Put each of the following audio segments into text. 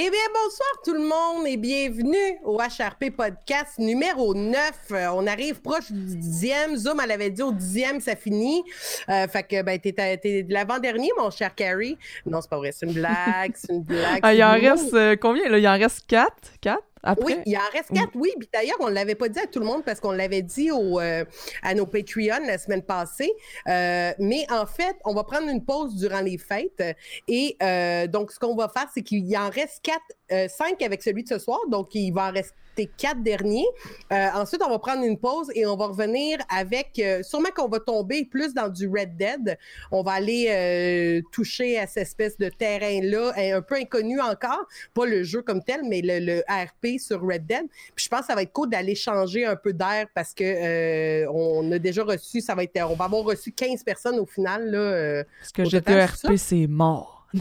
Eh bien, bonsoir tout le monde et bienvenue au HRP Podcast numéro 9. Euh, on arrive proche du dixième. Zoom, elle avait dit au dixième, ça finit. Euh, fait que, ben, t'es, t'es l'avant-dernier, mon cher Carrie. Non, c'est pas vrai, c'est une blague, c'est une blague. Ah, il en reste euh, combien, là? Il en reste quatre? Quatre? Oui, il en reste quatre, oui. Puis d'ailleurs, on ne l'avait pas dit à tout le monde parce qu'on l'avait dit euh, à nos Patreons la semaine passée. Euh, mais en fait, on va prendre une pause durant les fêtes. Et euh, donc, ce qu'on va faire, c'est qu'il en reste quatre, cinq avec celui de ce soir. Donc, il va en rester quatre derniers. Euh, ensuite, on va prendre une pause et on va revenir avec, euh, sûrement qu'on va tomber plus dans du Red Dead. On va aller euh, toucher à cette espèce de terrain-là, un peu inconnu encore, pas le jeu comme tel, mais le, ARP sur Red Dead. Puis je pense que ça va être cool d'aller changer un peu d'air parce que on a déjà reçu, ça va être, on va avoir reçu 15 personnes au final. Là, parce que GTRP, c'est mort.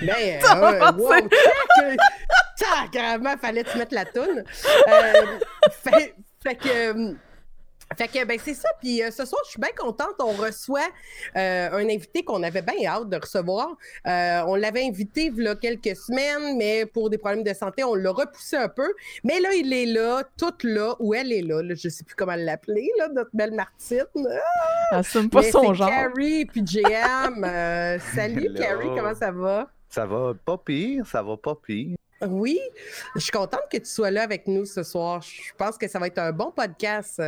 ben, euh, wow, carrément, fallait te mettre la toune. Euh, fait, fait que fait que ben c'est ça. Puis euh, ce soir, je suis bien contente. On reçoit euh, un invité qu'on avait bien hâte de recevoir. Euh, on l'avait invité il y a quelques semaines, mais pour des problèmes de santé, on l'a repoussé un peu. Mais là, il est là, toute là, ou elle est là. je sais plus comment l'appeler, là, notre belle Martine. Ah, Assume pas son genre. Carrie puis JM. salut Carrie, comment ça va? Ça va pas pire, ça va pas pire. Oui, je suis contente que tu sois là avec nous ce soir. Je pense que ça va être un bon podcast.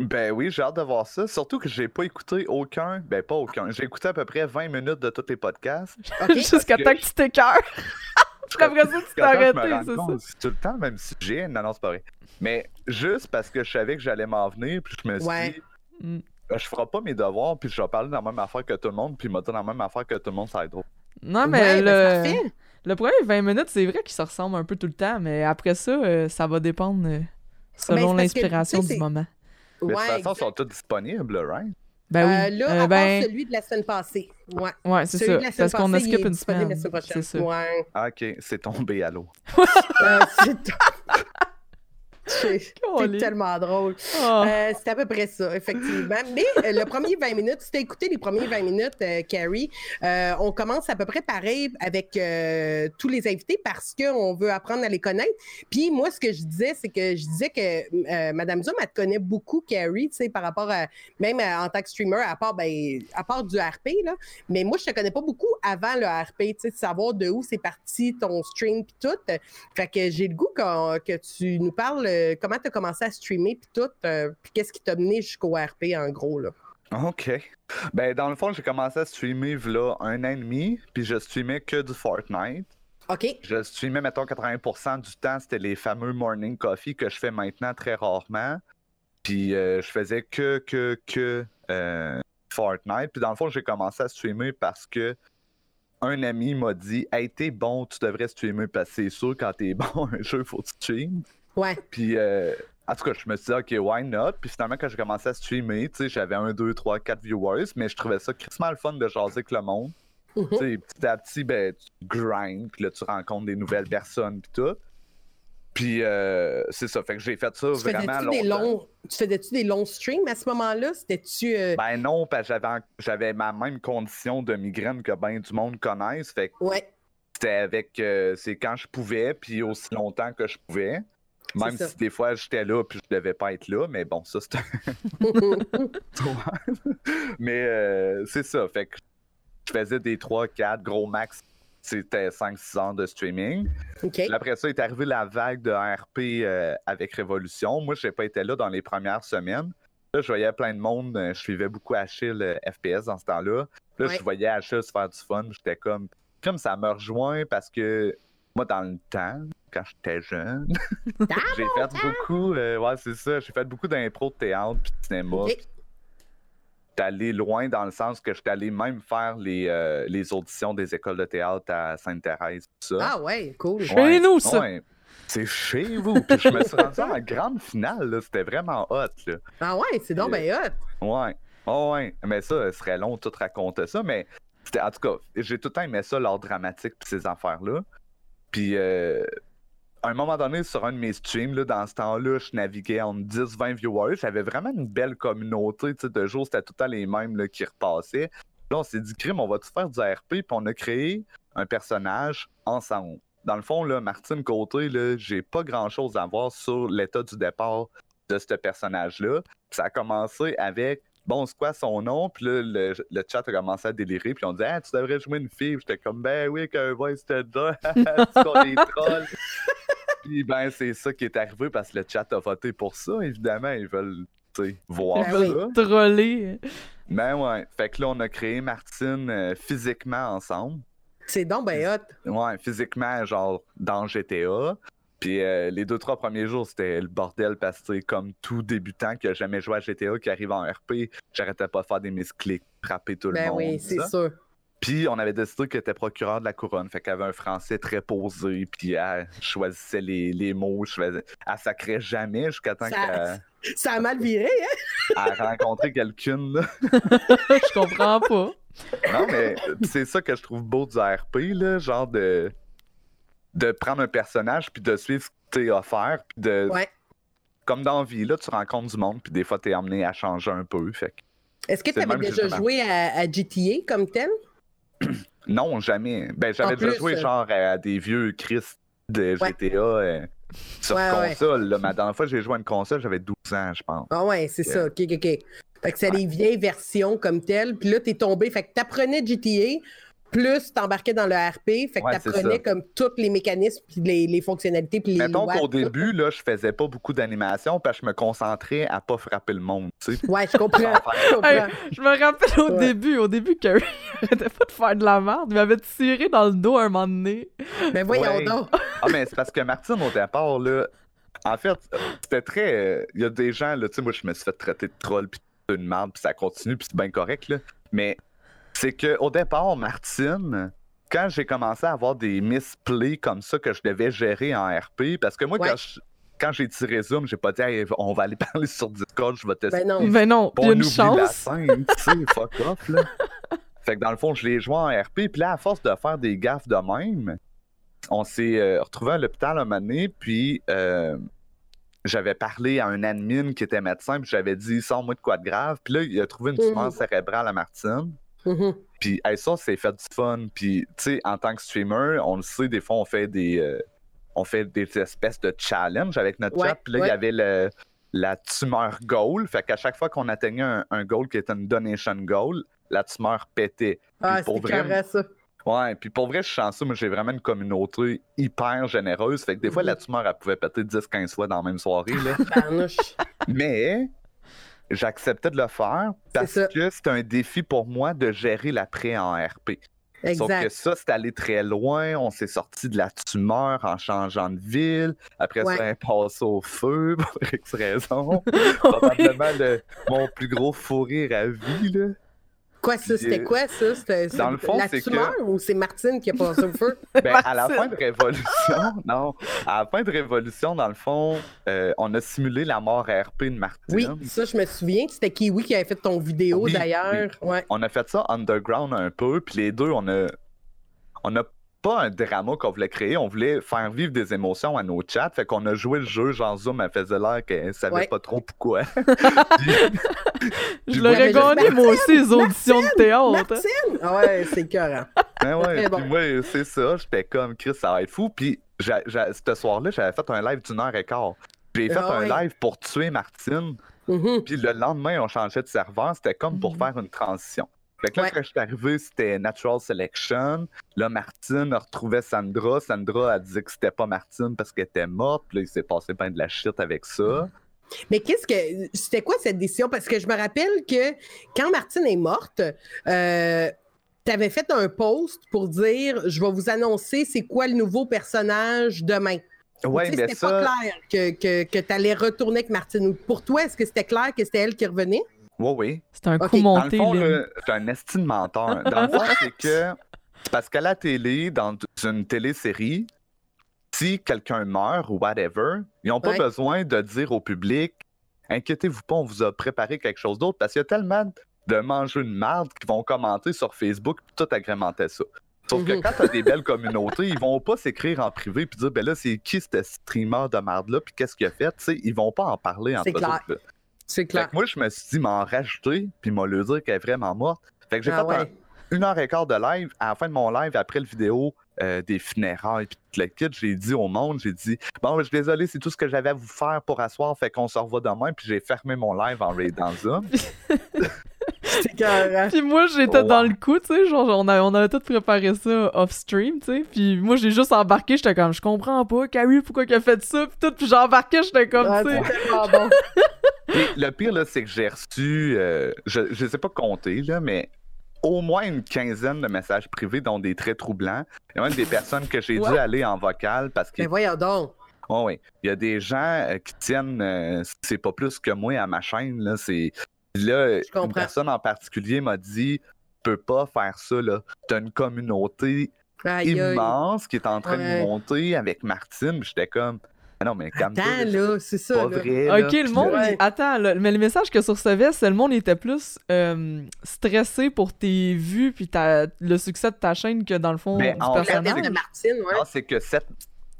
Ben oui, j'ai hâte de voir ça. Surtout que j'ai pas écouté aucun. Ben pas aucun. J'ai écouté à peu près 20 minutes de tous les podcasts. Jusqu'à temps que tu t'écœures. Après ça, tu t'es arrêté, c'est ça. Tout le temps, même si j'ai. Non, non, c'est pas vrai. Mais juste parce que je savais que j'allais m'en venir, puis je me suis dit. Mm. Ben, je ferai pas mes devoirs, puis je vais parler dans la même affaire que tout le monde, puis me dans la même affaire que tout le monde, ça va être drôle. Non, mais ben, le... le premier 20 minutes, c'est vrai qu'ils se ressemblent un peu tout le temps, mais après ça, euh, ça va dépendre euh, selon l'inspiration du moment. Mais de toute façon, ils sont tous disponibles, right? Ben oui. Euh, là, euh, à ben... celui de la semaine passée. Ouais, ouais c'est ça. Parce qu'on a skip une semaine. C'est ça. Ouais. Ah, ok, c'est tombé à l'eau. euh, C'est tellement drôle. Oh. Euh, c'est à peu près ça, effectivement. Mais euh, le premier 20 minutes, si tu as écouté les premiers 20 minutes, euh, Carrie, on commence à peu près pareil avec tous les invités parce qu'on veut apprendre à les connaître. Puis moi, ce que je disais, c'est que je disais que Madame Zoom, elle te connaît beaucoup, Carrie, tu sais, par rapport à, même en tant que streamer, à part, ben, à part du RP, là. Mais moi, je te connais pas beaucoup avant le RP, tu sais, de savoir de où c'est parti ton stream puis tout. Fait que j'ai le goût que tu nous parles comment tu as commencé à streamer, puis tout, euh, puis qu'est-ce qui t'a mené jusqu'au RP, en gros, là? OK. Ben, dans le fond, j'ai commencé à streamer là un an et demi, puis je streamais que du Fortnite. OK. Je streamais, mettons, 80% du temps, c'était les fameux morning coffee que je fais maintenant très rarement. Puis euh, je faisais que, que, que euh, Fortnite. Puis dans le fond, j'ai commencé à streamer parce que un ami m'a dit Hey, t'es bon, tu devrais streamer parce que c'est sûr, quand t'es bon, un jeu, faut que tu streames. Ouais. Puis, euh, en tout cas, je me suis dit, OK, why not? Puis finalement, quand j'ai commencé à streamer, tu sais, j'avais un, deux, trois, quatre viewers, mais je trouvais ça crissement le fun de jaser avec le monde. Mm-hmm. Tu sais, petit à petit, ben, tu grind, puis là, tu rencontres des nouvelles personnes, puis tout. Puis, euh, c'est ça. Fait que j'ai fait ça vraiment longtemps. Des longs... Tu faisais-tu des longs streams à ce moment-là? C'était-tu. Euh, ben non, parce que j'avais ma même condition de migraine que bien du monde connaisse. Fait que ouais. c'était avec. c'est quand je pouvais, puis aussi longtemps que je pouvais. Même si des fois j'étais là puis je devais pas être là, mais bon, ça c'est. mais euh, c'est ça. Fait que je faisais des 3-4 gros max. C'était 5-6 ans de streaming. Après ça, est arrivé la vague de RP euh, avec Révolution. Moi, je n'ai pas été là dans les premières semaines. Là, je voyais plein de monde. Euh, je suivais beaucoup Achille FPS dans ce temps-là. Là, je voyais Achille se faire du fun. J'étais comme. Comme ça me rejoint parce que moi, dans le temps, quand j'étais jeune, j'ai fait beaucoup, euh, ouais, c'est ça, j'ai fait beaucoup d'impro de théâtre puis de cinéma. J'étais allé loin dans le sens que j'étais allé même faire les, euh, les auditions des écoles de théâtre à Sainte-Thérèse, ça. Ah ouais, cool. chez nous, ça. c'est chez vous. Puis je me suis rendu en grande finale, c'était vraiment hot. Là. Ah ouais, c'est donc bien hot. Ouais. Oh ouais, mais ça, ce serait long de tout raconter ça, mais en tout cas, j'ai tout le temps aimé ça, l'art dramatique puis ces affaires-là. Puis, euh, à un moment donné, sur un de mes streams, là, dans ce temps-là, je naviguais en 10-20 viewers. J'avais vraiment une belle communauté de jours, c'était tout le temps les mêmes là, qui repassaient. Là, on s'est dit, crime, on va tout faire du RP, puis on a créé un personnage ensemble. dans le fond, là, Martine Côté, là, j'ai pas grand-chose à voir sur l'état du départ de ce personnage-là. Ça a commencé avec bon, c'est quoi son nom? Puis là, le, le, chat a commencé à délirer. Puis on dit, ah, tu devrais jouer une fille. J'étais comme, ben oui, qu'un voice te donne. tu des trolls. Puis ben, c'est ça qui est arrivé parce que le chat a voté pour ça. Évidemment, ils veulent voir ben ça. Troller. Ben ouais. Fait que là, on a créé Martine euh, physiquement ensemble. C'est donc ben hot. Ouais, physiquement, genre dans GTA. Puis euh, les deux, trois premiers jours, c'était le bordel parce que, comme tout débutant qui a jamais joué à GTA, qui arrive en RP, j'arrêtais pas de faire des misclics, frapper tout le ben monde. Ben oui, c'est sûr. Puis on avait décidé qu'elle était procureur de la couronne, fait qu'elle avait un français très posé, puis elle choisissait les, les mots, elle sacrait jamais jusqu'à temps qu'elle. Ça a mal viré, hein? Elle a rencontré quelqu'un, là. je comprends pas. Non, mais c'est ça que je trouve beau du RP, là, genre de de prendre un personnage puis de suivre ce que tu offert. Puis de... Comme dans la vie, là, tu rencontres du monde, puis des fois, tu es amené à changer un peu. Fait Est-ce que tu avais déjà joué à, GTA comme tel? non, jamais. Ben, j'avais déjà joué euh, genre à des vieux Christ de GTA euh, sur console. Là. Mais la dernière fois j'ai joué à une console, j'avais 12 ans, je pense. Ah ouais, c'est ça. OK, OK, OK. Fait que c'est des vieilles versions comme telles. Puis là, t'es tombé. Fait que t'apprenais GTA, plus t'embarquais dans le RP, fait que t'apprenais comme tous les mécanismes puis les, fonctionnalités puis les Mettons qu'au début, là, je faisais pas beaucoup d'animation parce que je me concentrais à pas frapper le monde, tu sais. Ouais, je comprends. je, me rappelle au début, au début que j'étais pas de faire de la merde, il m'avait tiré dans le dos un moment donné. Mais voyons donc. ah mais c'est parce que Martine au départ là, en fait, c'était très il y a des gens là, tu sais moi je me suis fait traiter de troll puis une merde puis ça continue puis c'est bien correct là, mais c'est qu'au départ, Martine, quand j'ai commencé à avoir des misplays comme ça que je devais gérer en RP, parce que moi, quand j'ai tiré Zoom, j'ai pas dit on va aller parler sur Discord, je vais tester. Ben non, ben non on une chance. la scène, tu sais, fuck off, là. Fait que dans le fond, je l'ai joué en RP, puis là, à force de faire des gaffes de même, on s'est euh, retrouvé à l'hôpital un moment donné, puis euh, j'avais parlé à un admin qui était médecin, puis j'avais dit, sors-moi de quoi de grave. Puis là, il a trouvé une tumeur mmh. cérébrale à Martine. Mm-hmm. Puis ça, c'est fait du fun. Puis, tu sais, en tant que streamer, on le sait, des fois, on fait des, euh, on fait des espèces de challenge avec notre chat. Puis là, il y avait le, la tumeur goal. Fait qu'à chaque fois qu'on atteignait un, goal qui était une donation goal, la tumeur pétait. Ah, c'est vrai, ça. Ouais, puis pour vrai, je suis chanceux, mais j'ai vraiment une communauté hyper généreuse. Fait que des fois, la mm-hmm. tumeur, elle pouvait péter 10-15 fois dans la même soirée. Là. mais j'acceptais de le faire parce que c'est un défi pour moi de gérer l'après en RP. Exact. Sauf que ça, c'est allé très loin. On s'est sorti de la tumeur en changeant de ville. Après ça, on passe au feu pour X raison. Probablement mon plus gros fou rire à vie. Là. Quoi, ça? C'était euh, quoi, ça? C'était dans le fond, la tumeur ou c'est Martine qui a passé au feu? Ben, à la fin de Révolution, non. À la fin de Révolution, dans le fond, euh, on a simulé la mort RP de Martine. Oui, ça, je me souviens. C'était Kiwi qui avait fait ton vidéo, d'ailleurs. Ouais. On a fait ça underground un peu, puis les deux, on a... On a pas un drama qu'on voulait créer, on voulait faire vivre des émotions à nos chats. Fait qu'on a joué le jeu, genre Zoom, elle faisait l'air qu'elle savait pas trop pourquoi. je l'aurais gagné, moi aussi, les auditions de théâtre. Martine! Ah ouais, c'est cœur. Ben ouais, puis moi, c'est ça, j'étais comme, Chris, ça va être fou. Puis ce soir-là, j'avais fait un live d'une heure et quart. J'ai fait ah un live pour tuer Martine. Mm-hmm. Puis le lendemain, on changeait de serveur. C'était comme pour mm-hmm. faire une transition. Fait que là, quand je suis arrivé, c'était Natural Selection. Là, Martine a retrouvé Sandra. Sandra a dit que c'était pas Martine parce qu'elle était morte. Puis là, il s'est passé plein de la shit avec ça. Mais qu'est-ce que. C'était quoi cette décision? Parce que je me rappelle que quand Martine est morte, euh, tu avais fait un post pour dire Je vais vous annoncer c'est quoi le nouveau personnage demain. Oui, mais C'était pas clair que, que, que tu allais retourner avec Martine. Pour toi, est-ce que c'était clair que c'était elle qui revenait? Oui, oui. C'est un coup monté. Dans le fond, c'est un estime menteur. Dans le fond, c'est que parce qu'à la télé, dans une télésérie, si quelqu'un meurt ou whatever, ils n'ont pas besoin de dire au public Inquiétez-vous pas, on vous a préparé quelque chose d'autre parce qu'il y a tellement de mangeux de merde qui vont commenter sur Facebook et tout agrémenter ça. Sauf que mhm. quand t'as des belles communautés, ils vont pas s'écrire en privé puis dire ben là, c'est qui ce streamer de merde-là, puis qu'est-ce qu'il a fait, tu sais, ils vont pas en parler entre eux. C'est clair. moi, je me suis dit m'en rajouter, puis m'a le dire qu'elle est vraiment morte. Fait que j'ai ah fait une heure et quart de live. À la fin de mon live, après le vidéo, euh, des funérailles puis tout le kit, j'ai dit au monde, j'ai dit bon, je suis désolé, c'est tout ce que j'avais à vous faire pour asseoir, fait qu'on se revoit demain, puis j'ai fermé mon live en dans Zoom. Puis moi, j'étais dans le coup, tu sais, genre, on, a, on avait tout préparé ça off-stream, tu sais. Puis moi, j'ai juste embarqué, j'étais comme, je comprends pas, Carrie, pourquoi qu'elle a fait ça, puis tout. Puis j'ai embarqué, j'étais comme, tu sais. Bon. le pire, là, c'est que j'ai reçu, euh, je, je sais pas compter, là, mais au moins une quinzaine de messages privés, dont des très troublants. Il y a même des personnes que j'ai dû aller en vocal parce que. Mais voyons donc! Oh oui. Il y a des gens euh, qui tiennent, euh, c'est pas plus que moi à ma chaîne. Là, c'est... là une personne en particulier m'a dit peux pas faire ça. Là. T'as une communauté immense qui est en train de monter avec Martine. J'étais comme ah non, mais Attends, là, c'est ça. Pas Vrai, ok, le monde. Attends, mais le message que sur recevais, c'est le monde était plus euh, stressé pour tes vues puis le succès de ta chaîne que dans le fond mais du personnage. de Martine, ouais. c'est que cette,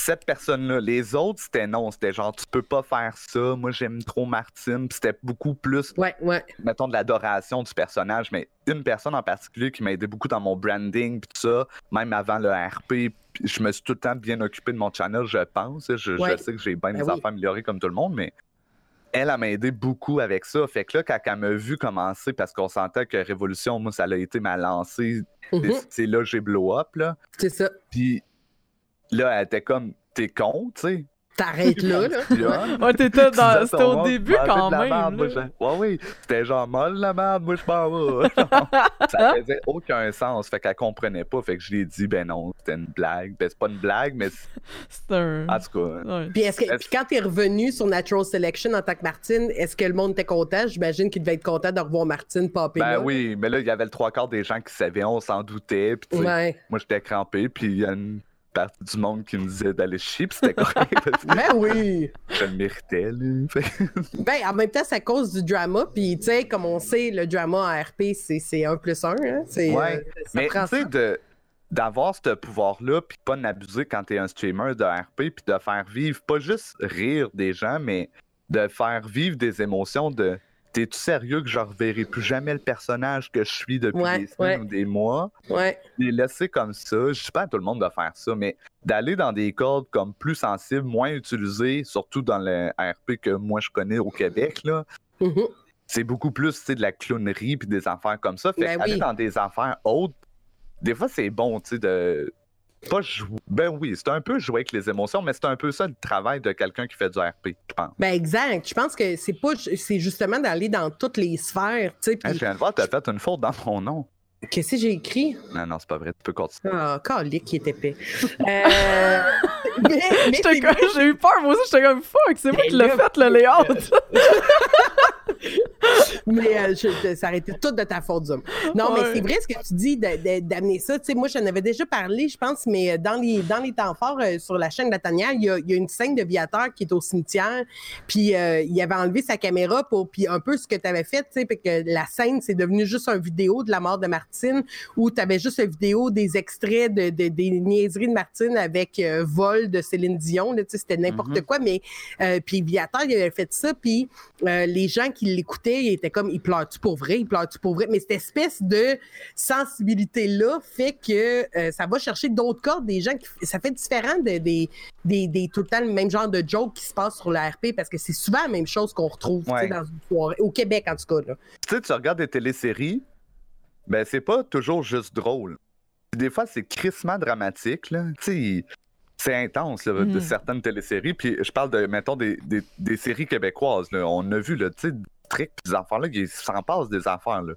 cette personne-là, les autres, c'était non. C'était genre, tu peux pas faire ça. Moi, j'aime trop Martine. c'était beaucoup plus, ouais, ouais. mettons, de l'adoration du personnage. Mais une personne en particulier qui m'a aidé beaucoup dans mon branding, puis tout ça, même avant le RP, je me suis tout le temps bien occupé de mon channel, je pense. Je, sais que j'ai bien ben des affaires améliorées comme tout le monde, mais elle, m'a aidé beaucoup avec ça. Fait que là, quand elle m'a vu commencer, parce qu'on sentait que Révolution, moi, ça a été ma lancée, mhm. c'est là que j'ai blow up, là. C'est ça. Puis là, elle était comme, t'es con, tu sais. T'arrêtes là, là. ouais, t'étais dans... C'était au début quand même. ouais, oui. C'était genre molle la merde, moi je m'en ça faisait aucun sens. Fait qu'elle comprenait pas. Fait que je lui ai dit, ben non, c'était une blague. Ben c'est pas une blague, mais. C'est un. En tout cas. Puis, est-ce que... Puis quand t'es revenu sur Natural Selection en tant que Martine, est-ce que le monde était content? J'imagine qu'il devait être content de revoir Martine popper Ben oui, mais là, il y avait le trois quarts des gens qui savaient, on s'en doutait. Puis, ouais. moi j'étais crampé. Puis il y a une partie du monde qui me disait d'aller chier, c'était correct. ben oui! Je le méritais, là. ben, en même temps, c'est à cause du drama, puis tu sais, comme on sait, le drama en RP, c'est 1 plus 1. Hein? Ouais, euh, mais tu sais, d'avoir ce pouvoir-là, puis pas n'abuser quand t'es un streamer de RP, puis de faire vivre, pas juste rire des gens, mais de faire vivre des émotions de T'es-tu sérieux que je reverrai plus jamais le personnage que je suis depuis des semaines ou des mois? Ouais. Les laisser comme ça, je sais pas à tout le monde de faire ça, mais d'aller dans des codes comme plus sensibles, moins utilisés, surtout dans le RP que moi je connais au Québec, là. Mm-hmm. C'est beaucoup plus de la clownerie puis des affaires comme ça. Fait ben aller dans des affaires autres, des fois c'est bon, tu sais, de pas jouer. Ben oui, c'est un peu jouer avec les émotions, mais c'est un peu ça le travail de quelqu'un qui fait du RP, je pense. Ben exact. Je pense que c'est pas c'est justement d'aller dans toutes les sphères. Tu sais, je viens de voir, t'as fait une faute dans mon nom. Qu'est-ce que j'ai écrit? Non, non, c'est pas vrai. Tu peux continuer. Ah, calique qui est épais. euh... mais, j'ai eu peur, moi aussi, j'étais comme fuck, c'est moi qui l'ai fait, le layout. mais euh, je, ça aurait été tout de ta faute, Zoom. Non, mais c'est vrai ce que tu dis d'amener ça. Tu sais, moi, j'en avais déjà parlé, je pense, mais euh, dans les, dans les temps forts euh, sur la chaîne de la Tanière, il y a, y a, une scène de Viateur qui est au cimetière. Puis il avait enlevé sa caméra pour. Puis un peu ce que tu avais fait, tu sais, que la scène, c'est devenu juste une vidéo de la mort de Martine où tu avais juste une vidéo des extraits de, des niaiseries de Martine avec vol de Céline Dion. Tu sais, c'était n'importe mm-hmm. quoi. Mais puis Viateur, il avait fait ça. Puis les gens qui l'écoutait, il était comme, il pleure-tu pour vrai, il pleure-tu pour vrai? Mais cette espèce de sensibilité-là fait que euh, ça va chercher d'autres cordes, des gens qui, ça fait différent de, des, des, des, tout le temps le même genre de joke qui se passe sur la RP parce que c'est souvent la même chose qu'on retrouve dans une soirée, au Québec en tout cas. Là. Tu sais, tu regardes des téléséries, ben c'est pas toujours juste drôle. Des fois, c'est crissement dramatique. Là. Tu sais, c'est intense de hmm. certaines téléséries. Puis je parle de, mettons, des, des, séries québécoises. On a vu, le tu sais, tricks des enfants-là, ils s'en passent des affaires, là.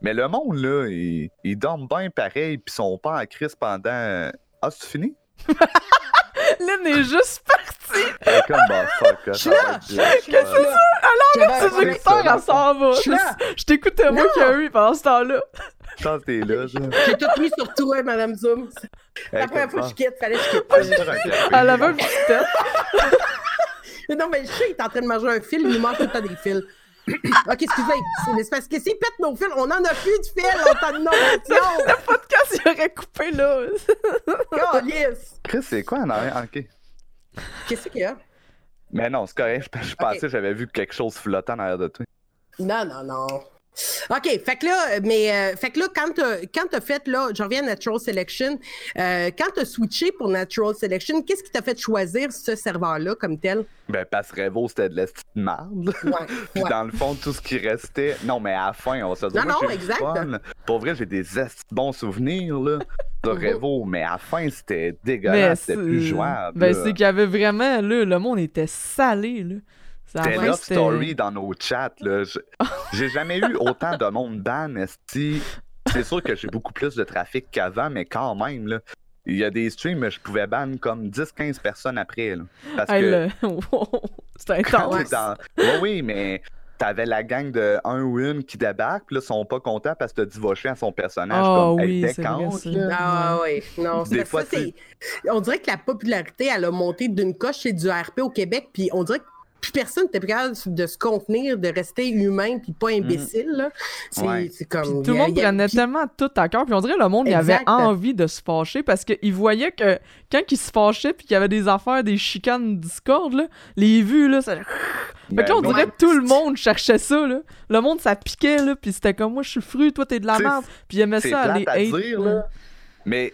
Mais le monde, là, ils, ils dorment bien pareil, puis sont pas en crise pendant. Ah, c'est fini? Lynn est juste partie! comme, bah, fuck, Qu'est-ce que c'est ça? Alors, ses écouteurs, elle s'en va. Je t'écoutais, moi, qui a eu pendant ce temps-là. Je que t'es là, J'ai tout mis sur toi, Madame Zoom. La première fois que je quitte, fallait que je quitte. Elle avait un petit tête. Non, mais le chat, il est en train de manger un fil, il lui manque tout le temps des fils. Ok, excusez. C'est parce que s'il pète nos fils, on en a plus de fils, on t'a de innovation. Le podcast, il aurait coupé là. oh, yes. Chris, c'est quoi en arrière? Ok. Qu'est-ce qu'il y a? Mais non, c'est correct. Je, pensais que j'avais vu quelque chose flottant en arrière de toi. Non, non, non. OK, fait que là, mais euh, fait que là, quand t'as, quand as fait là, je reviens à Natural Selection, euh, quand t'as switché pour Natural Selection, qu'est-ce qui t'a fait choisir ce serveur-là comme tel? Ben, parce que Revo, c'était de l'estime marde. Ouais, Puis dans le fond, tout ce qui restait. Non, mais à la fin, on se dit. Non, non, exact. Pour vrai, j'ai des bons souvenirs, là, de. Revo, mais à la fin, c'était dégueulasse, c'était plus jouable. Ben, c'est qu'il y avait vraiment, là, le monde était salé, là. C'était Love Story dans nos chats. Là. J'ai jamais eu autant de monde ban, C'est sûr que j'ai beaucoup plus de trafic qu'avant, mais quand même, là, il y a des streams, je pouvais ban comme 10-15 personnes après. Là, parce que. C'était intense. Oui, oui, mais t'avais la gang de un ou une qui débarque, puis là, ils sont pas contents parce que t'as divorcé à son personnage oh, comme oui, c'est Ah oui, non, c'est ça. On dirait que la popularité, elle a monté d'une coche chez du RP au Québec, puis on dirait que plus personne n'était capable de se contenir, de rester humain puis pas mm. imbécile. C'est comme. tout le monde prenait tellement tout à cœur. Puis on dirait que le monde il avait envie de se fâcher parce qu'il voyait que quand il se fâchait puis qu'il y avait des affaires, des chicanes Discord, là, les vues, là, ça. Fait que là, on ben, dirait que tout le monde cherchait ça, là. Le monde, ça piquait, là, puis c'était comme, moi, je suis fru, toi, t'es de la merde. Puis il aimait ça, aller hate. Mais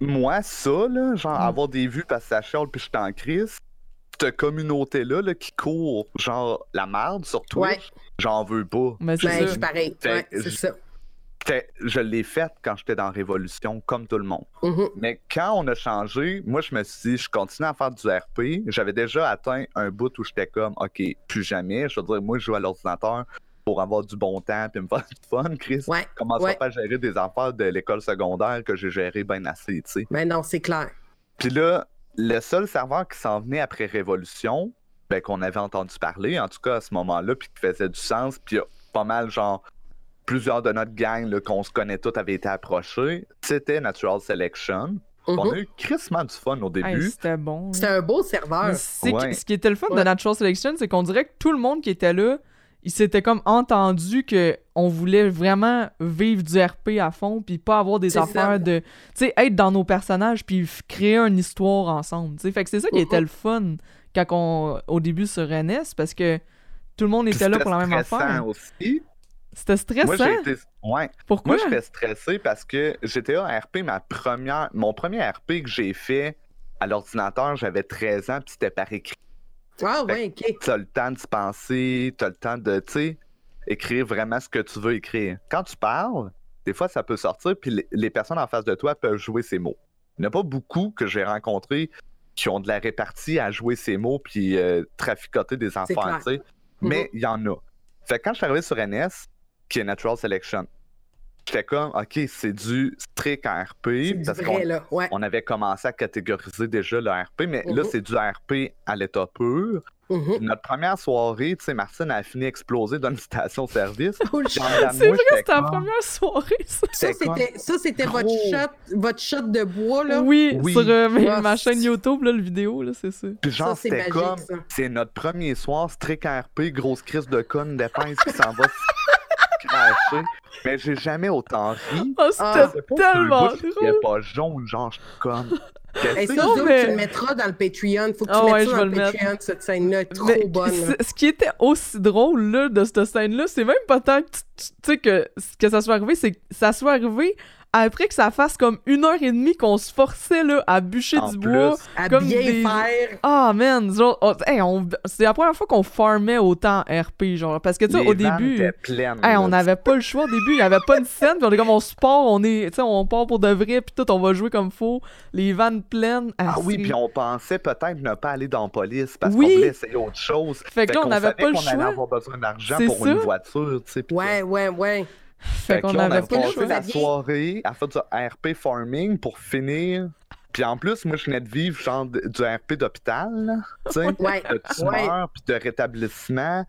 moi, ça, là, genre, mm. avoir des vues parce que ça chiale puis je suis en crise, cette communauté-là là, qui court, genre, la merde sur Twitch, j'en veux pas. Mais c'est ben, pareil. c'est ça. Je l'ai faite quand j'étais dans Révolution, comme tout le monde. Mm-hmm. Mais quand on a changé, moi, je me suis dit, je continue à faire du RP. J'avais déjà atteint un bout où j'étais comme, OK, plus jamais. Je veux dire, moi, je joue à l'ordinateur pour avoir du bon temps et me faire du fun, Chris. Ouais. Comment ça pas gérer des affaires de l'école secondaire que j'ai géré bien assez, tu sais. Mais ben non, c'est clair. Puis là, le seul serveur qui s'en venait après Révolution, ben, qu'on avait entendu parler, en tout cas à ce moment-là, puis qui faisait du sens, puis pas mal, genre, plusieurs de notre gang qu'on se connaît tous avaient été approchés, c'était Natural Selection. On a mhm. eu crissement du fun au début. c'était bon. C'était un beau serveur. Ce qui était le fun de Natural Selection, c'est qu'on dirait que tout le monde qui était là, il s'était comme entendu que on voulait vraiment vivre du RP à fond puis pas avoir des affaires de tu sais être dans nos personnages puis créer une histoire ensemble tu fait que c'est ça qui était le fun quand on au début sur NS parce que tout le monde était là pour la même affaire. aussi. C'était stressant. moi, été... ouais. pourquoi? Moi j'étais stressé parce que j'étais à RP ma première mon premier RP que j'ai fait à l'ordinateur j'avais 13 ans puis c'était par écrit ah ouais, ok. T'as le temps de se penser, t'as le temps de, tu sais, écrire vraiment ce que tu veux écrire. Quand tu parles, des fois ça peut sortir, puis les, personnes en face de toi peuvent jouer ces mots. Il n'y en a pas beaucoup que j'ai rencontrés qui ont de la répartie à jouer ces mots puis euh, traficoter des enfants, tu sais. Mais mm-hmm. il y en a. Fait que quand je suis arrivé sur NS, qui est Natural Selection, j'étais comme, OK, c'est du strict RP. Parce qu'on on avait commencé à catégoriser déjà le RP, mais là, mhm. c'est du RP à l'état pur. Mhm. Notre première soirée, tu sais, Martine a fini exploser dans une station-service. Oh, c'est vrai, c'était la première soirée, ça. Ça, c'était votre shot, votre shot de bois, là? Oui, sur euh, ma chaîne YouTube, là, le vidéo, là, c'est ça. Puis genre, c'était comme, c'est notre premier soir, strict RP, grosse crise de conne d'épaisse qui s'en va mais j'ai jamais autant ri. Oh, c'était tellement drôle. Il est pas jaune, genre, je comme. Et ça, mais... tu le mettras dans le Patreon. Faut que tu oh, mettes ça dans le Patreon, cette scène-là est trop bonne. Ce qui était aussi drôle là, de cette scène-là, c'est même pas tant que, tu sais, que, que ça soit arrivé, c'est que ça soit arrivé après que ça fasse comme une heure et demie qu'on se forçait là, à bûcher du bois. À comme bien faire. Ah, man! Genre, oh, c'est la première fois qu'on farmait autant RP, genre. Parce que, tu sais, au début. on n'avait pas le choix au début. Il n'y avait pas une scène. Puis on est comme, on se part, on est. Tu sais, on part pour de vrai. Puis tout, on va jouer comme faux. Les vannes pleines. Ah, oui, puis on pensait peut-être ne pas aller dans la police parce qu'on voulait essayer autre chose. Fait, que là, on n'avait pas le choix. On allait avoir besoin d'argent pour une voiture, tu sais. Ouais, ouais, ouais. Fait, qu'on avait pas passé la soirée à faire du RP farming pour finir. Puis en plus, moi, je venais de vivre genre du RP d'hôpital, tu sais, de tumeur, puis de rétablissement.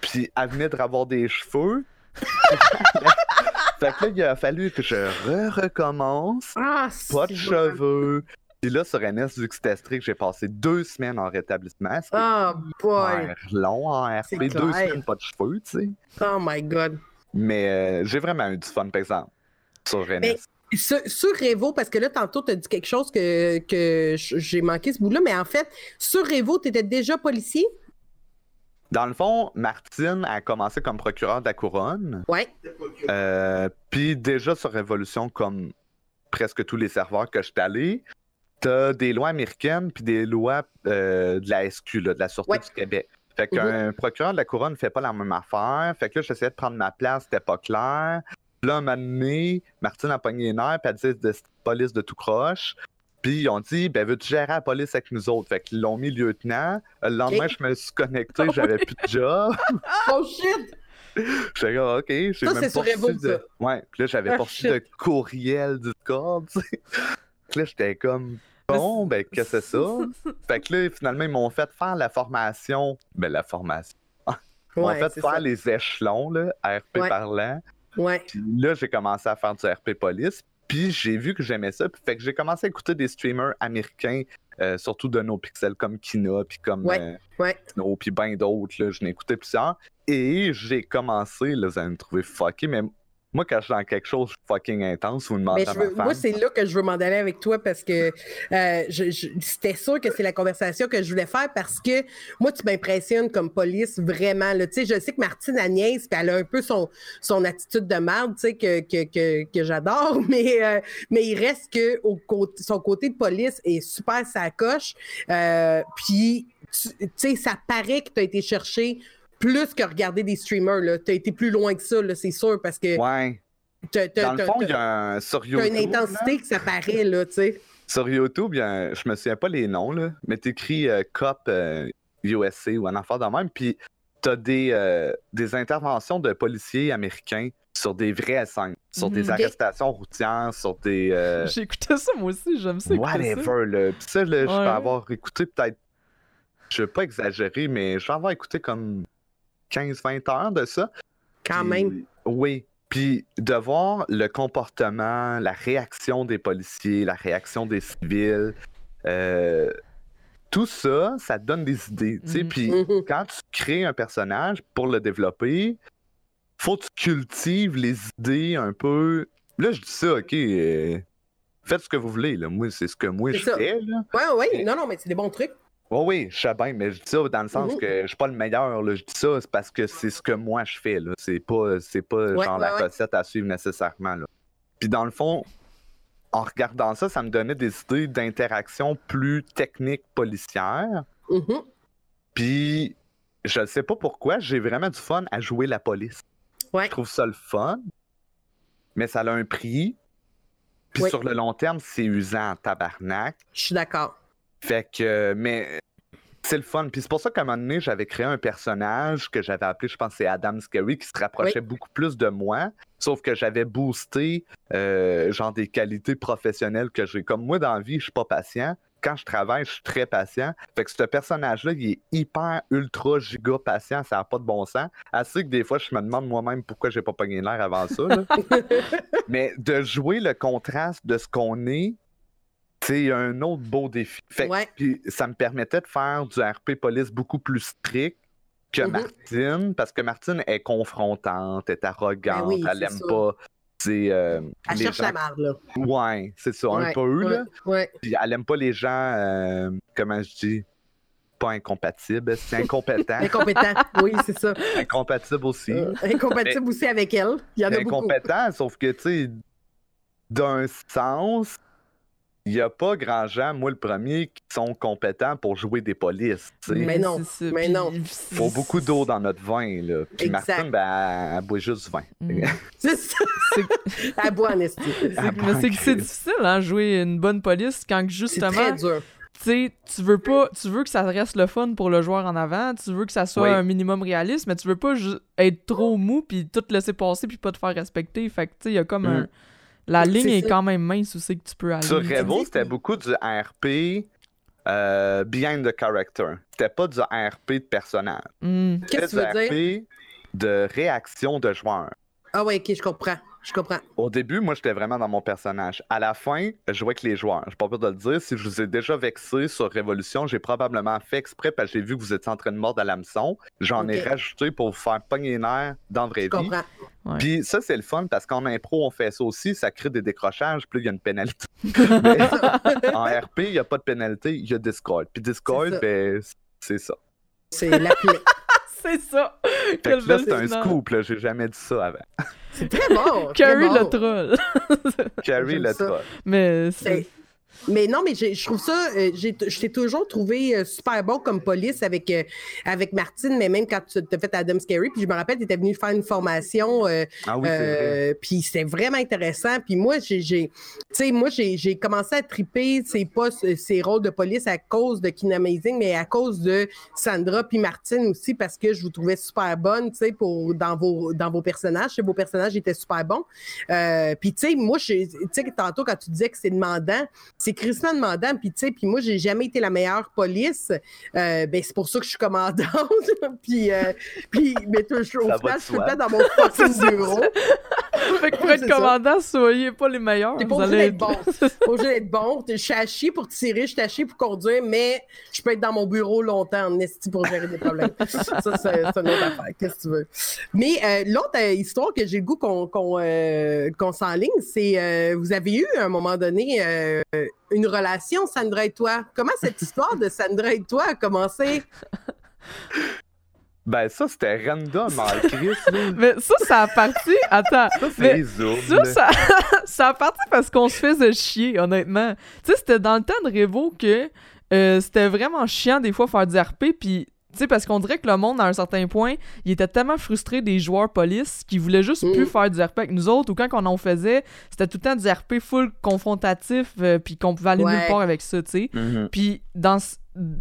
Puis elle venait de avoir des cheveux. fait que là, il a fallu que je re-recommence. Ah, pas de cheveux. Puis là, sur NS, vu que c'était strict, j'ai passé deux semaines en rétablissement. Oh boy! long en RP, deux semaines pas de cheveux, tu sais. Oh my god! Mais euh, j'ai vraiment eu du fun, par exemple, sur Rennes. Sur, sur, Revo, parce que là, tantôt, tu as dit quelque chose que, que j'ai manqué ce bout-là, mais en fait, sur Revo, tu étais déjà policier? Dans le fond, Martine a commencé comme procureur de la couronne. Ouais. Euh, puis déjà sur Révolution, comme presque tous les serveurs que je suis allé, t'as des lois américaines puis des lois euh, de la SQ, de la Sûreté du Québec. Fait qu'un procureur de la couronne ne fait pas la même affaire. Fait que là, j'essayais de prendre ma place, c'était pas clair. Là, un moment donné, Martine a pogné les nerfs, puis elle dit de police de tout croche. Puis ils ont dit, ben veux-tu gérer la police avec nous autres? Fait qu'ils l'ont mis lieutenant. Le lendemain, je me suis connecté, j'avais plus de job. oh shit! J'étais comme, ok, j'ai même pas reçu de... Ouais, puis là, j'avais pas reçu de courriel du corps, tu sais. Là, j'étais comme, bon, ben, que c'est ça? fait que là, finalement, ils m'ont fait faire la formation. Ben, la formation. Ils m'ont fait faire les échelons, là, RP parlant. Ouais. Puis là, j'ai commencé à faire du RP police. Puis j'ai vu que j'aimais ça. Puis fait que j'ai commencé à écouter des streamers américains, euh, surtout de nos pixels comme Kina, puis comme ouais, euh, puis bien d'autres. Je n'ai écouté plusieurs. Et j'ai commencé, là, vous allez me trouver fucké, mais moi, quand je suis dans quelque chose fucking intense, vous me demandez à ma Moi, c'est là que je veux m'en aller avec toi parce que euh, c'était sûr que c'est la conversation que je voulais faire parce que moi, tu m'impressionnes comme police vraiment. Je sais que Martine Agnès, elle a un peu son, son attitude de merde, que, que, que, que j'adore, mais, euh, mais il reste que au, son côté de police est super sacoche. Euh, puis, tu sais, ça paraît que tu as été chercher plus que regarder des streamers. Tu as été plus loin que ça, c'est sûr, parce que. Ouais. Dans le fond, il y a un, sur YouTube. une intensité que ça paraît, là, tu sais. Sur YouTube, y a je me souviens pas les noms, là, mais tu écris euh, COP USA euh, ou un enfant de même, puis tu as des, euh, des interventions de policiers américains sur des vrais scènes, sur des mhm. arrestations routières, sur des. J'ai écouté ça moi aussi, j'aime ça. Whatever, là. Puis ça, je vais avoir écouté peut-être. Je vais pas exagérer, mais je vais avoir écouté comme 15-20 heures de ça. Quand même. Oui. Puis de voir le comportement, la réaction des policiers, la réaction des civils, euh, tout ça, ça te donne des idées. Mm Puis mhm. quand tu crées un personnage pour le développer, faut que tu cultives les idées un peu. Là, je dis ça, ok. Euh, faites ce que vous voulez. Là. Moi, c'est ce que moi je fais. Là. Ouais, ouais. Non, non, mais c'est des bons trucs. Oui, oui, je sais bien, mais je dis ça dans le sens mhm. que je suis pas le meilleur. Là. Je dis ça, parce que c'est ce que moi je fais. C'est pas, c'est pas genre la recette à suivre nécessairement. Là. Puis dans le fond, en regardant ça, ça me donnait des idées d'interaction plus techniques policières. Mhm. Puis je sais pas pourquoi, j'ai vraiment du fun à jouer la police. Je trouve ça le fun, mais ça a un prix. Puis sur le long terme, c'est usant en tabarnak. Je suis d'accord. Fait que, mais c'est le fun. Puis c'est pour ça qu'à un moment donné, j'avais créé un personnage que j'avais appelé, je pense, c'est Adam Scary, qui se rapprochait beaucoup plus de moi. Sauf que j'avais boosté, euh, genre, des qualités professionnelles que j'ai. Comme moi, dans la vie, je suis pas patient. Quand je travaille, je suis très patient. Fait que ce personnage-là, il est hyper, ultra, giga patient. Ça n'a pas de bon sens. Assez que des fois, je me demande moi-même pourquoi j'ai pas pogné l'air avant ça. Mais de jouer le contraste de ce qu'on est c'est un autre beau défi. Fait, ça me permettait de faire du RP police beaucoup plus strict que mm-hmm. Martine, parce que Martine est confrontante, est arrogante, ben elle aime pas. Euh, elle cherche la marde, là. Ouais, c'est ça, un peu, là. Puis elle aime pas les gens, euh, comment je dis, pas incompatibles, c'est incompétent? incompétent, oui, c'est ça. Incompatible aussi. Euh, incompatible aussi avec elle. Il y en a incompétent, sauf que, tu sais, d'un sens, il n'y a pas grand gens, moi le premier, qui sont compétents pour jouer des polices. Mais non, mais non. Il faut beaucoup d'eau dans notre vin. Là. Puis Martine, ben, elle, boit juste du vin. Mm. c'est ça. elle boit en estime. Mais c'est que c'est difficile, hein, jouer une bonne police quand justement. C'est très dur. Tu tu veux pas, tu veux que ça reste le fun pour le joueur en avant, tu veux que ça soit un minimum réaliste, mais tu veux pas être trop mou puis tout laisser passer puis pas te faire respecter. Fait que tu sais, il y a comme un mm. La ligne est, quand même mince où c'est que tu peux aller. Sur Revo, c'était beaucoup du RP euh, behind the character. C'était pas du RP de personnage. Hmm. Qu'est-ce que tu veux dire? RP de réaction de joueur. Ah ouais, ok, je comprends. Je comprends. Au début, moi, j'étais vraiment dans mon personnage. À la fin, je jouais avec les joueurs. Je pas peur de le dire. Si je vous ai déjà vexé sur Révolution, j'ai probablement fait exprès parce que j'ai vu que vous étiez en train de mordre à l'hameçon. J'en ai rajouté pour vous faire pogner les nerfs dans la vraie je vie. Comprends. Puis ça, c'est le fun parce qu'en impro, on fait ça aussi. Ça crée des décrochages, puis il y a une pénalité. en RP, il n'y a pas de pénalité, il y a Discord. Puis Discord, c'est ça. C'est la c'est ça. Fait que là, c'est un scoop, là. J'ai jamais dit ça avant. C'est très bon. Carrie le troll. Carrie le troll. Mais c'est. Mais non, mais je trouve ça, euh, je t'ai toujours trouvé euh, super bon comme police avec, euh, avec Martine, mais même quand tu as fait Adam Scary, puis je me rappelle, tu étais venu faire une formation, ah oui, puis c'était vraiment intéressant. Puis moi, j'ai, moi, j'ai commencé à triper ces postes, ces rôles de police à cause de Kin Amazing, mais à cause de Sandra puis Martine aussi, parce que je vous trouvais super bonne, tu sais, pour dans vos dans vos personnages. Vos personnages étaient super bons. puis tu sais, moi, tu sais, tantôt quand tu disais que c'est demandant, c'est crissement demandant. Puis, tu sais, puis moi, j'ai jamais été la meilleure police. Euh, ben, c'est pour ça que je suis commandante. puis, euh, puis, mais toujours, au final, je suis pas dans mon fucking bureau. fait que pour être commandant, soyez pas les meilleurs. T'es pas obligé d'être bon. pas obligé d'être bon. Je suis à chier pour tirer, je suis à chier pour conduire, mais je peux être dans mon bureau longtemps en esti pour gérer des problèmes. ça, c'est une autre affaire. Qu'est-ce que tu veux? Mais euh, l'autre euh, histoire que j'ai le goût qu'on qu'on euh, s'enligne, c'est vous avez eu à un moment donné une relation, Sandra et toi? Comment cette histoire de Sandra et toi a commencé? Ben, ça, c'était random Chris. mais ça, ça a parti. Attends. Ça, c'est ça, ça, ça, a parti parce qu'on se faisait chier, honnêtement. Tu sais, c'était dans le temps de Revo que euh, c'était vraiment chiant des fois faire du RP, puis tu sais, parce qu'on dirait que le monde, à un certain point, il était tellement frustré des joueurs police qu'ils voulaient juste plus mm. faire du RP avec nous autres, ou quand on en faisait, c'était tout le temps du RP full confrontatif, euh, puis qu'on pouvait aller nulle part avec ça, tu sais. Mm-hmm. Puis dans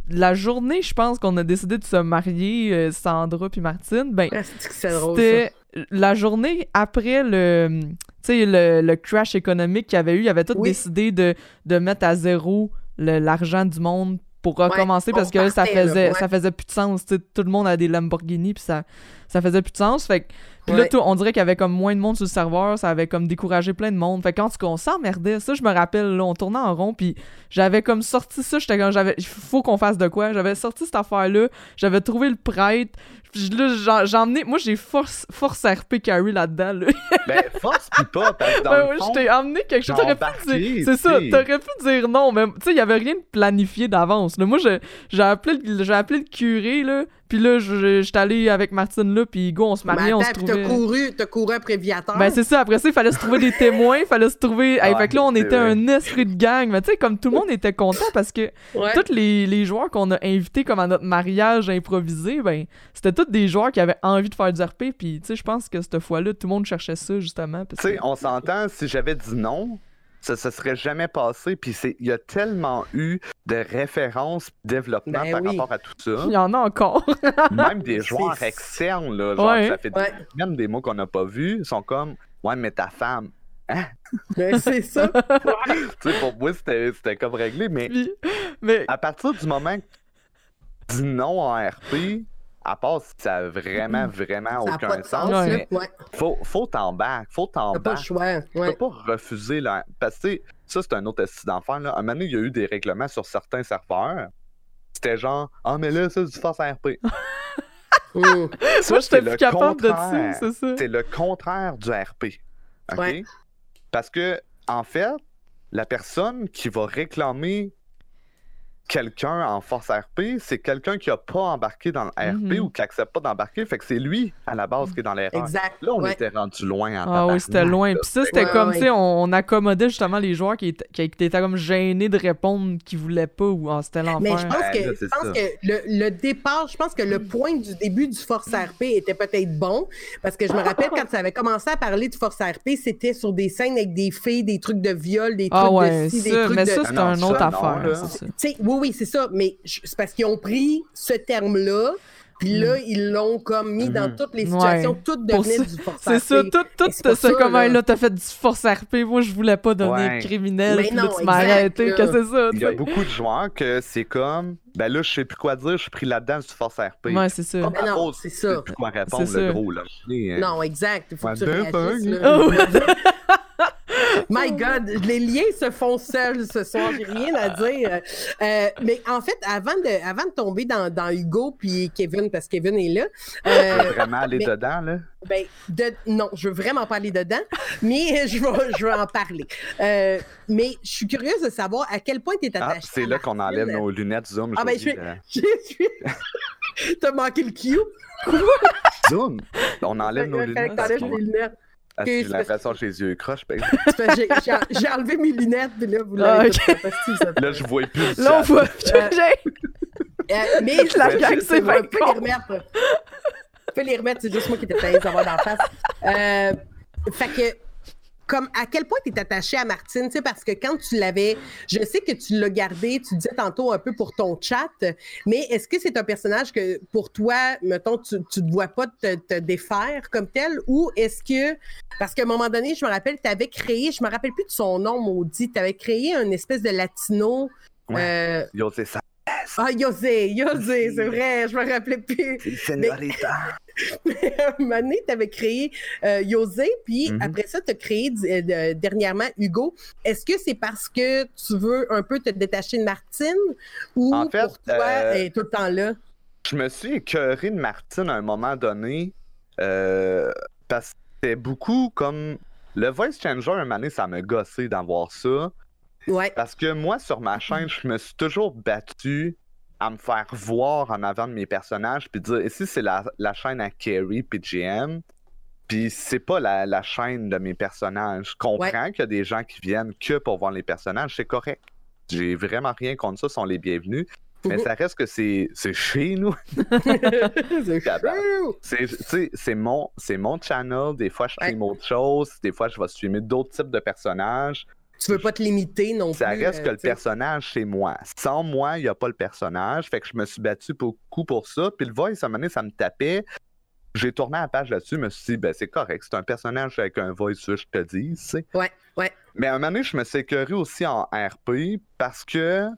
la journée, je pense qu'on a décidé de se marier, euh, Sandra puis Martine, ben, ah, c'était la journée après le, le, le crash économique qu'il y avait eu, il avait tout décidé de, de mettre à zéro l'argent du monde pour recommencer parce que ça faisait ça faisait plus de sens. Tout le monde a des Lamborghini puis ça ça faisait plus de sens. Fait que là tout, on dirait qu'il y avait comme moins de monde sur le serveur ça avait comme découragé plein de monde fait que quand on s'emmerdait ça je me rappelle là on tournait en rond puis j'avais comme sorti ça j'étais comme j'avais il faut qu'on fasse de quoi j'avais sorti cette affaire là j'avais trouvé le prêtre là, j'ai emmené. Moi, j'ai force, force RP Carrie là-dedans. Là. ben, force pis pas. Parce que dans ben, je t'ai emmené quelque chose. T'aurais pu dire. C'est ça, t'aurais pu dire non, mais tu sais, il y avait rien de planifié d'avance. Moi, j'ai appelé, appelé le curé, là. Puis là, j'étais allé avec Martine là, puis go, on se mariait, on se trouvait... t'as couru, t'as couru après Viator. Ben c'est ça, après ça, il fallait se trouver des témoins, il fallait se trouver... fait que là, on était un esprit de gang, mais tu sais, comme tout le monde était content parce que tous les, les joueurs qu'on a invités comme à notre mariage improvisé, ben c'était tous des joueurs qui avaient envie de faire du RP, puis tu sais, je pense que cette fois-là, tout le monde cherchait ça, justement. Tu sais, on s'entend, si j'avais dit non, ça se serait jamais passé. Puis il y a tellement eu de références développement ben par rapport à tout ça. Il y en a encore. même des joueurs externes, là, genre, ça fait même des mots qu'on n'a pas vus, sont comme Ouais, mais ta femme. Hein? Ben, c'est ça. tu sais, pour moi, c'était comme réglé, mais, mais à partir du moment que tu dis non en RP, à part si ça a vraiment, vraiment aucun sens, mais faut, faut t'embarquer, faut t'embarquer. pas le choix. Tu peux pas refuser, là, parce que ça, c'est un autre style d'enfer. Un moment donné, il y a eu des règlements sur certains serveurs. C'était genre, ah, mais là, ça, c'est du force RP. Ça, j'étais plus capable de ça, c'est ça. C'est le contraire du RP. OK? Parce que, en fait, la personne qui va réclamer quelqu'un en force RP, c'est quelqu'un qui a pas embarqué dans le RP mhm. ou qui accepte pas d'embarquer. Fait que c'est lui, à la base, qui est dans l'erreur. Exact. Là, on était rendu loin en Ah oui, c'était loin. Puis ça, c'était comme, tu sais, on, accommodait justement les joueurs qui étaient, qui étaient comme gênés de répondre qu'ils voulaient pas ou en c'était l'enfer. Mais je pense que, je pense que le, départ, je pense que le point du début du Force RP était peut-être bon parce que je me rappelle quand ça avait commencé à parler de Force RP, c'était sur des scènes avec des filles, des trucs de viol, des ah trucs de ci, des trucs mais ça, c'est une autre affaire. Oui, c'est ça. Mais c'est parce qu'ils ont pris ce terme-là, puis là, mm. ils l'ont comme mis dans mm-hmm. toutes les situations, tout devenait du force C'est ça, tout, tout ce comment là, t'as fait du force RP. Moi, je voulais pas donner criminel, puis là, tu m'as arrêté, que c'est ça. Il y a beaucoup de joueurs que c'est comme, ben là, je sais plus quoi dire, je suis pris là-dedans du force RP. Ouais, c'est ça. Non, c'est ça. Je sais plus quoi répondre, le gros, là. Non, exact. Il faut que tu réagisses, My God, les liens se font seuls ce soir, j'ai rien à dire. Euh, mais en fait, avant de, avant de tomber dans, dans Hugo puis Kevin, parce que Kevin est là. Euh, tu veux vraiment aller dedans, là? Ben, de, non, je veux vraiment pas aller dedans, mais je vais, je vais en parler. Euh, mais je suis curieuse de savoir à quel point tu es ah, attaché. Ah, c'est là qu'on enlève nos lunettes Zoom. Ah, ben, je, je, suis. T'as manqué le cue? Zoom! On enlève nos lunettes. Ah, j'ai l'impression que j'ai les yeux croches. j'ai enlevé mes lunettes, puis là, vous l'avez ah, okay. Là, je vois plus. Là, on voit plus. Euh, euh, mais la gang, c'est pas peux les remettre. Tu peux les remettre, c'est juste moi qui étais dans la face. Euh, fait que comme à quel point tu es attaché à Martine, tu sais, parce que quand tu l'avais, je sais que tu l'as gardé, tu disais tantôt un peu pour ton chat, mais est-ce que c'est un personnage que pour toi, mettons, tu ne te vois pas te, défaire comme tel, ou est-ce que, parce qu'à un moment donné, je me rappelle, tu avais créé, je me rappelle plus de son nom maudit, tu avais créé une espèce de latino. Ouais. Euh, Ah, Yosé, Yosé, c'est vrai, je me rappelais plus. C'est Señorita. Mais un moment donné, tu avais créé euh, Yosé, puis mhm. après ça, tu as créé euh, dernièrement Hugo. Est-ce que c'est parce que tu veux un peu te détacher de Martine ou pour toi, euh, elle est tout le temps là? Je me suis écœuré de Martine à un moment donné parce que c'était beaucoup comme. Le voice changer, un moment donné, ça m'a gossé d'avoir ça. Ouais. Parce que moi, sur ma chaîne, je me suis toujours battu à me faire voir en avant de mes personnages, puis dire ici c'est la, chaîne à Kerry puis GM, puis c'est pas la, chaîne de mes personnages. Je comprends qu'il y a des gens qui viennent que pour voir les personnages, c'est correct. J'ai vraiment rien contre ça, sont les bienvenus. Mais ça reste que c'est chez nous. c'est mon, mon channel. Des fois, je stream autre chose. Des fois, je vais streamer d'autres types de personnages tu veux pas te limiter non plus. Ça reste euh, que le personnage, c'est moi. Sans moi, il n'y a pas le personnage. Fait que je me suis battu beaucoup pour ça. Puis le voice, à un moment donné, ça me tapait. J'ai tourné la page là-dessus, je me suis dit, ben, c'est correct, c'est un personnage avec un voice, je te dis, tu sais. Ouais, ouais. Mais à un moment donné, je me suis écœuré aussi en RP parce que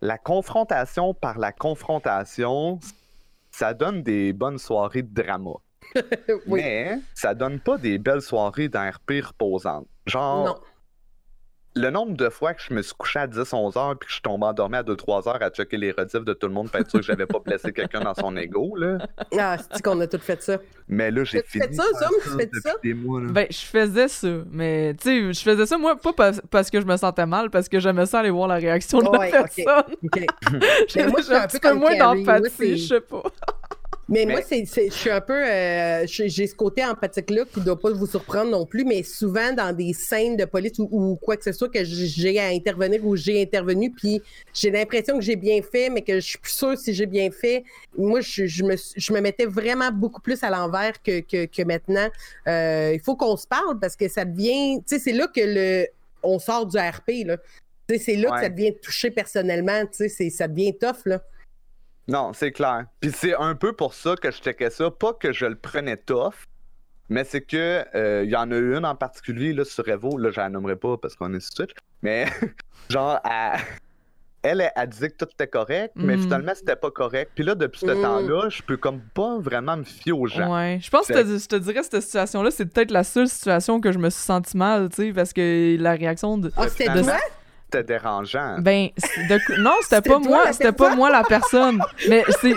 la confrontation par la confrontation, ça donne des bonnes soirées de drama. Mais ça donne pas des belles soirées d'RP reposantes. Genre, non le nombre de fois que je me suis couché à 10-11 heures puis que je suis tombé endormi à 2-3 heures à checker les rediffs de tout le monde pour être sûr que j'avais pas blessé quelqu'un dans son ego, là. Ah, c'est qu'on a tout fait ça? Mais là, j'ai fini. Tu fais ça, Zoom? Tu fais ça? Des mois, Ben, je faisais ça. Mais, tu sais, je faisais ça, moi, pas parce que je me sentais mal, parce que j'aimais ça aller voir la réaction de la personne. Okay. j'ai un petit peu moins d'empathie, je sais pas. Mais, moi, c'est, je suis un peu. Euh, j'ai ce côté empathique-là qui ne doit pas vous surprendre non plus, mais souvent dans des scènes de police ou, quoi que ce soit que j'ai à intervenir ou j'ai intervenu, puis j'ai l'impression que j'ai bien fait, mais que je suis plus sûre si j'ai bien fait. Moi, je, je, me, je me mettais vraiment beaucoup plus à l'envers que, que, que, maintenant. Euh, il faut qu'on se parle parce que ça devient. Tu sais, c'est là que le on sort du RP, là. C'est là que ça devient touché personnellement, tu sais, ça devient tough, là. Non, c'est clair. Puis c'est un peu pour ça que je checkais ça. Pas que je le prenais tough, mais c'est que il euh, y en a une en particulier là, sur Evo. Là, je la nommerai pas parce qu'on est sur Twitch. Mais genre, elle, elle, disait que tout était correct, mais mm. finalement, c'était pas correct. Puis là, depuis ce mm. temps-là, je peux comme pas vraiment me fier aux gens. Ouais. Je pense que je te dirais, cette situation-là, c'est peut-être la seule situation que je me suis senti mal, tu sais, parce que la réaction de. Ah, c'était toi? Dérangeant. Ben, non, c'était pas moi, c'était pas moi la personne. Mais c'est,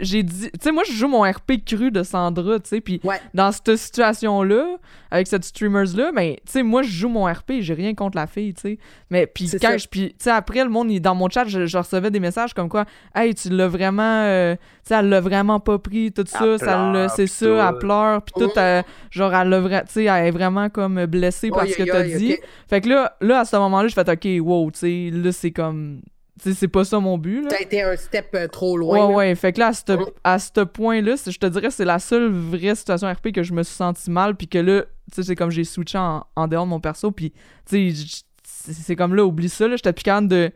j'ai dit, tu sais, moi, je joue mon RP cru de Sandra, tu sais, puis dans cette situation-là, avec cette streamers-là, ben, tu sais, moi, je joue mon RP, j'ai rien contre la fille, tu sais. Mais, puis quand je, puis, tu sais, après, le monde, dans mon chat, je, recevais des messages comme quoi, hey, tu l'as vraiment, euh, tu sais, elle l'a vraiment pas pris, tout ça, ça c'est ça, elle pleure, puis tout, euh, genre, elle l'a, tu sais, elle est vraiment comme blessée par ce que t'as dit. Fait que là, là, à ce moment-là, je fais OK, wow, tu sais, là, c'est comme. Tu sais, c'est pas ça mon but. T'as été un step euh, trop loin. Ouais, ouais. Fait que là, à ce point-là, je te dirais, c'est la seule vraie situation RP que je me suis senti mal. Puis que là, tu sais, c'est comme j'ai switché en, dehors de mon perso. Puis, tu sais, c'est comme là, oublie ça. là J'étais plus de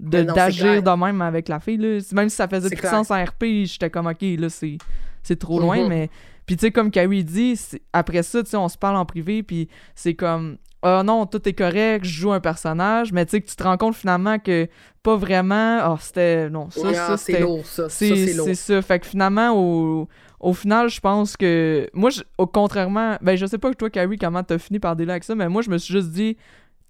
d'agir de, même avec la fille. Là. Même si ça faisait plus sens en RP, j'étais comme, OK, là, c'est trop loin. Mm-hmm. Mais. Puis, tu sais, comme Kawi dit, après ça, tu sais, on se parle en privé. Puis, c'est comme ah non, tout est correct, je joue un personnage, mais tu sais que tu te rends compte finalement que pas vraiment. Ah, c'était. Non, ça, ça c'est lourd, ça. C'est ça. Fait que finalement, au, au final, je pense que. Moi, au contrairement. Ben, je sais pas que toi, Carrie, comment t'as fini par délai avec ça, mais moi, je me suis juste dit,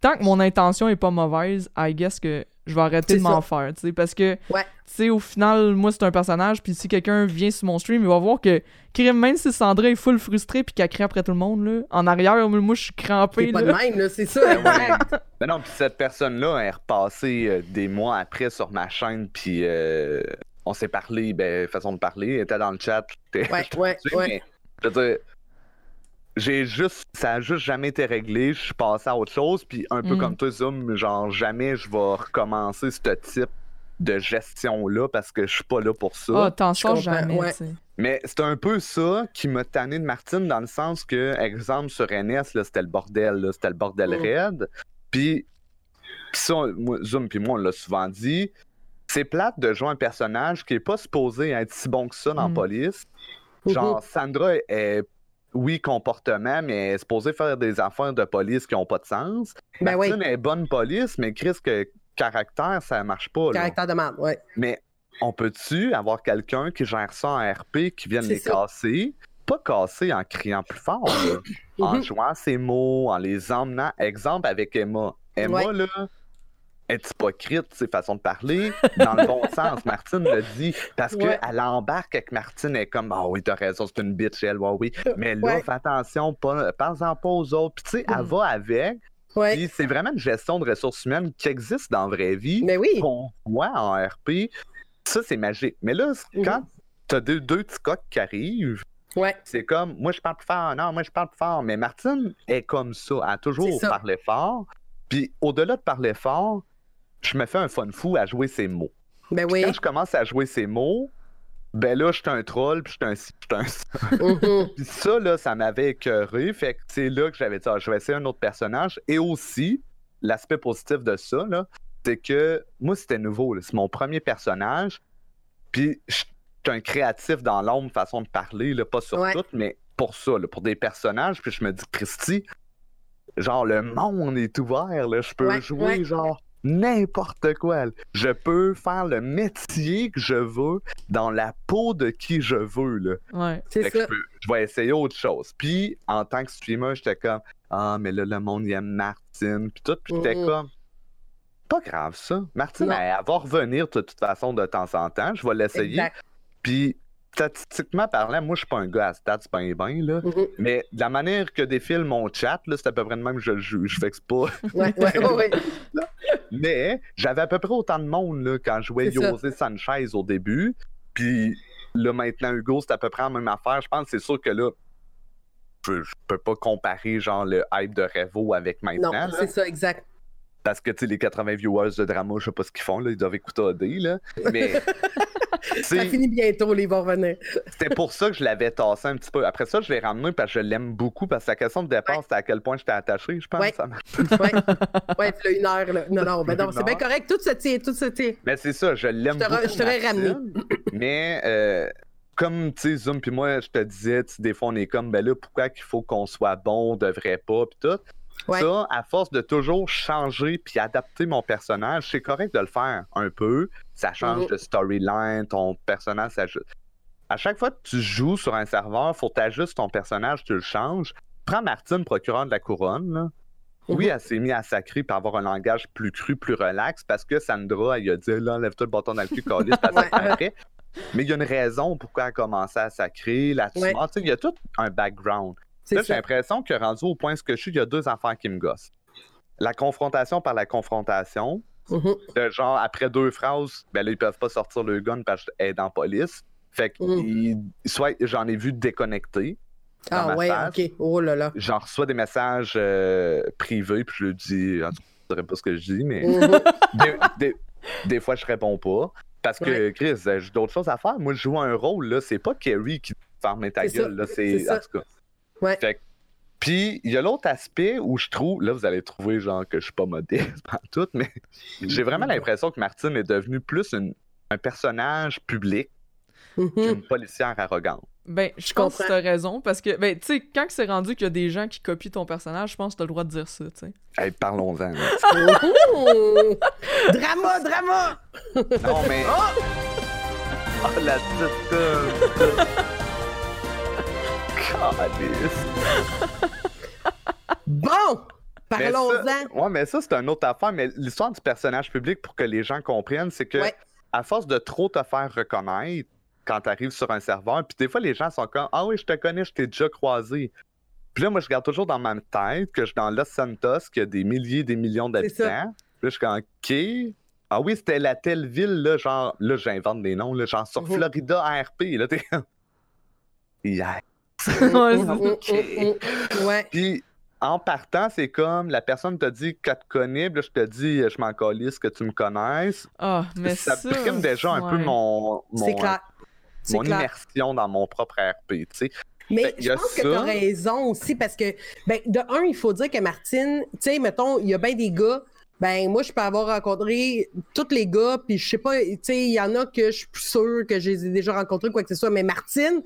tant que mon intention est pas mauvaise, I guess que je vais arrêter de m'en faire, tu sais, parce que, tu sais, au final, moi, c'est un personnage, puis si quelqu'un vient sur mon stream, il va voir que, même si Sandra est full frustrée puis qu'elle crie après tout le monde, là, en arrière, moi, je suis crampé, C'est pas de même, là, c'est ça, Mais non, puis cette personne-là est repassée euh, des mois après sur ma chaîne, puis... Euh, on s'est parlé, ben, façon de parler, était dans le chat. Ouais, ouais, ouais. je veux dire, j'ai juste, ça a juste jamais été réglé. Je suis passé à autre chose, puis un peu mm. comme toi, Zoom, genre jamais je vais recommencer ce type de gestion-là parce que je suis pas là pour ça. Oh, t'en sors jamais. Mais c'est un peu ça qui m'a tanné de Martine dans le sens que, exemple, sur NS, c'était le bordel, c'était le bordel mm. raide. Puis, ça, Zoom puis moi, on l'a souvent dit, c'est plate de jouer un personnage qui est pas supposé être si bon que ça dans mm. police. Genre, Sandra est oui, comportement, mais est supposée faire des affaires de police qui n'ont pas de sens. Ben Martine est bonne police, mais Chris, que caractère, ça marche pas. Caractère de merde, oui. Mais on peut-tu avoir quelqu'un qui gère ça en RP, qui vienne les casser? Pas casser en criant plus fort, en mhm. jouant ses mots, en les emmenant. Exemple avec Emma. Emma, là, est hypocrite, ses façons de parler, dans le bon sens. Martine le dit. Parce qu'elle embarque avec Martine, elle est comme, ah oui, t'as raison, c'est une bitch, elle, ouais, oui. Mais là, fais attention, parle-en pas aux autres. Puis tu sais, elle mm. va avec. c'est vraiment une gestion de ressources humaines qui existe dans la vraie vie. Mais oui. Qu'on voit en RP. Ça, c'est magique. Mais là, mm-hmm. quand t'as deux, deux petits coqs qui arrivent, Ouais. C'est comme, moi je parle plus fort, non, moi je parle plus fort. Mais Martine est comme ça, elle a toujours parlé fort. Puis au-delà de parler fort, je me fais un fun fou à jouer ces mots. Ben oui. Quand je commence à jouer ces mots, ben là, je suis un troll, puis je suis un un ça. Mm-hmm. puis ça, là, ça m'avait écœuré. Fait que c'est là que j'avais dit, ah, je vais essayer un autre personnage. Et aussi, l'aspect positif de ça, là, c'est que moi, c'était nouveau. C'est mon premier personnage. Puis je suis un créatif dans l'ombre, façon de parler, là, pas sur tout, mais pour ça, là, pour des personnages. Puis je me dis, Christy, genre, le monde est ouvert. Là. Je peux jouer, genre n'importe quoi. Je peux faire le métier que je veux dans la peau de qui je veux. Là. Ouais, c'est ça. Je, vais essayer autre chose. Puis, en tant que streamer, j'étais comme Ah, mais là, le monde aime Martine. Puis tout. Puis j'étais mm-hmm. comme Pas grave, ça. Martine, elle, elle, va revenir de toute façon de temps en temps. Je vais l'essayer. Puis, statistiquement parlant, moi, je suis pas un gars à stats bien bien, là. Mm-hmm. Mais de la manière que défile mon chat, là, c'est à peu près de même que je le juge. Fait que c'est pas. Ouais, ouais, ouais. Mais j'avais à peu près autant de monde là, quand je jouais José Sanchez au début. Puis là, maintenant, Hugo, c'est à peu près la même affaire. Je pense que c'est sûr que là, je, peux pas comparer genre le hype de Revo avec maintenant. Non, c'est ça, exact. Parce que, tu sais, les 80 viewers de drama, je sais pas ce qu'ils font, là, ils doivent écouter AD, là. Mais. ça finit bientôt, les revenir. C'était pour ça que je l'avais tassé un petit peu. Après ça, je l'ai ramené parce que je l'aime beaucoup. Parce que la question de départ, c'était à quel point j'étais attaché, je pense. Ouais, ça ouais. ouais une heure. Là. Non, non, ben non c'est bien correct. Tout se tient, tout se tient. Mais c'est ça, je l'aime beaucoup. Je t'aurais ramené. mais. Euh, comme tu sais, Zoom, puis moi, je te disais, des fois, on est comme, ben là, pourquoi qu'il faut qu'on soit bon, on devrait pas, puis tout. Ça, à force de toujours changer puis adapter mon personnage, c'est correct de le faire un peu. Ça change mhm. de storyline, ton personnage s'ajuste. À chaque fois que tu joues sur un serveur, faut t'ajuster ton personnage, tu le changes. Prends Martine, procureur de la couronne. Là. Oui, mhm. elle s'est mise à sacrer pour avoir un langage plus cru, plus relax, parce que Sandra, elle a dit là, lève-toi le bâton dans le cul, après. Mais il y a une raison pourquoi elle a commencé à sacrer là-dessus. Il y a tout un background j'ai l'impression que rendu au point que je suis, il y a deux affaires qui me gossent. La confrontation par la confrontation. Mm-hmm. genre, après deux phrases, ben là, ils peuvent pas sortir le gun parce qu'elle est dans la police. Fait que mm. soit j'en ai vu déconnecter. Ah ouais, ok. Oh là là. J'en reçois des messages euh, privés, puis je le dis, en tout cas, je ne pas ce que je dis, mais mm-hmm. des, fois, je réponds pas. Parce que, Chris, j'ai d'autres choses à faire. Moi, je joue un rôle, là. C'est pas Kerry qui ferme ta gueule, là. C'est, en tout cas. Ouais. Puis il y a l'autre aspect où je trouve, là vous allez trouver genre que je suis pas modeste en tout, mais j'ai vraiment l'impression que Martine est devenue plus un personnage public mm-hmm. qu'une policière arrogante. Ben, je, pense que t'as raison, parce que, ben, tu sais, quand c'est rendu qu'il y a des gens qui copient ton personnage, je pense que t'as le droit de dire ça, tu sais. Hey, parlons-en. drama, drama! Non, mais... Oh, oh la petite... bon! Parlons-en! Ouais, mais ça, c'est une autre affaire. Mais l'histoire du personnage public, pour que les gens comprennent, c'est que à force de trop te faire reconnaître quand tu arrives sur un serveur, puis des fois, les gens sont comme Ah oui, je te connais, je t'ai déjà croisé. Puis là, moi, je garde toujours dans ma tête que je suis dans Los Santos, qui a des milliers, des millions d'habitants. Puis là, je suis comme OK. Ah oui, c'était la telle ville, là, genre, là, j'invente des noms, là, genre sur mhm. Florida ARP, là, t'es Yeah. ouais. Puis en partant, c'est comme la personne te dit qu'elle te connaît, là, je te dis, je m'en calisse que tu me connaisses. Ah, mais ça, ça prime déjà un peu mon, mon, mon immersion dans mon propre RP, tu sais. Mais je pense que tu as raison aussi parce que, ben, de un, il faut dire que Martine, tu sais, mettons, il y a bien des gars ben moi je peux avoir rencontré tous les gars puis je sais pas tu sais il y en a que je suis plus sûre que j'ai déjà rencontré quoi que ce soit mais Martine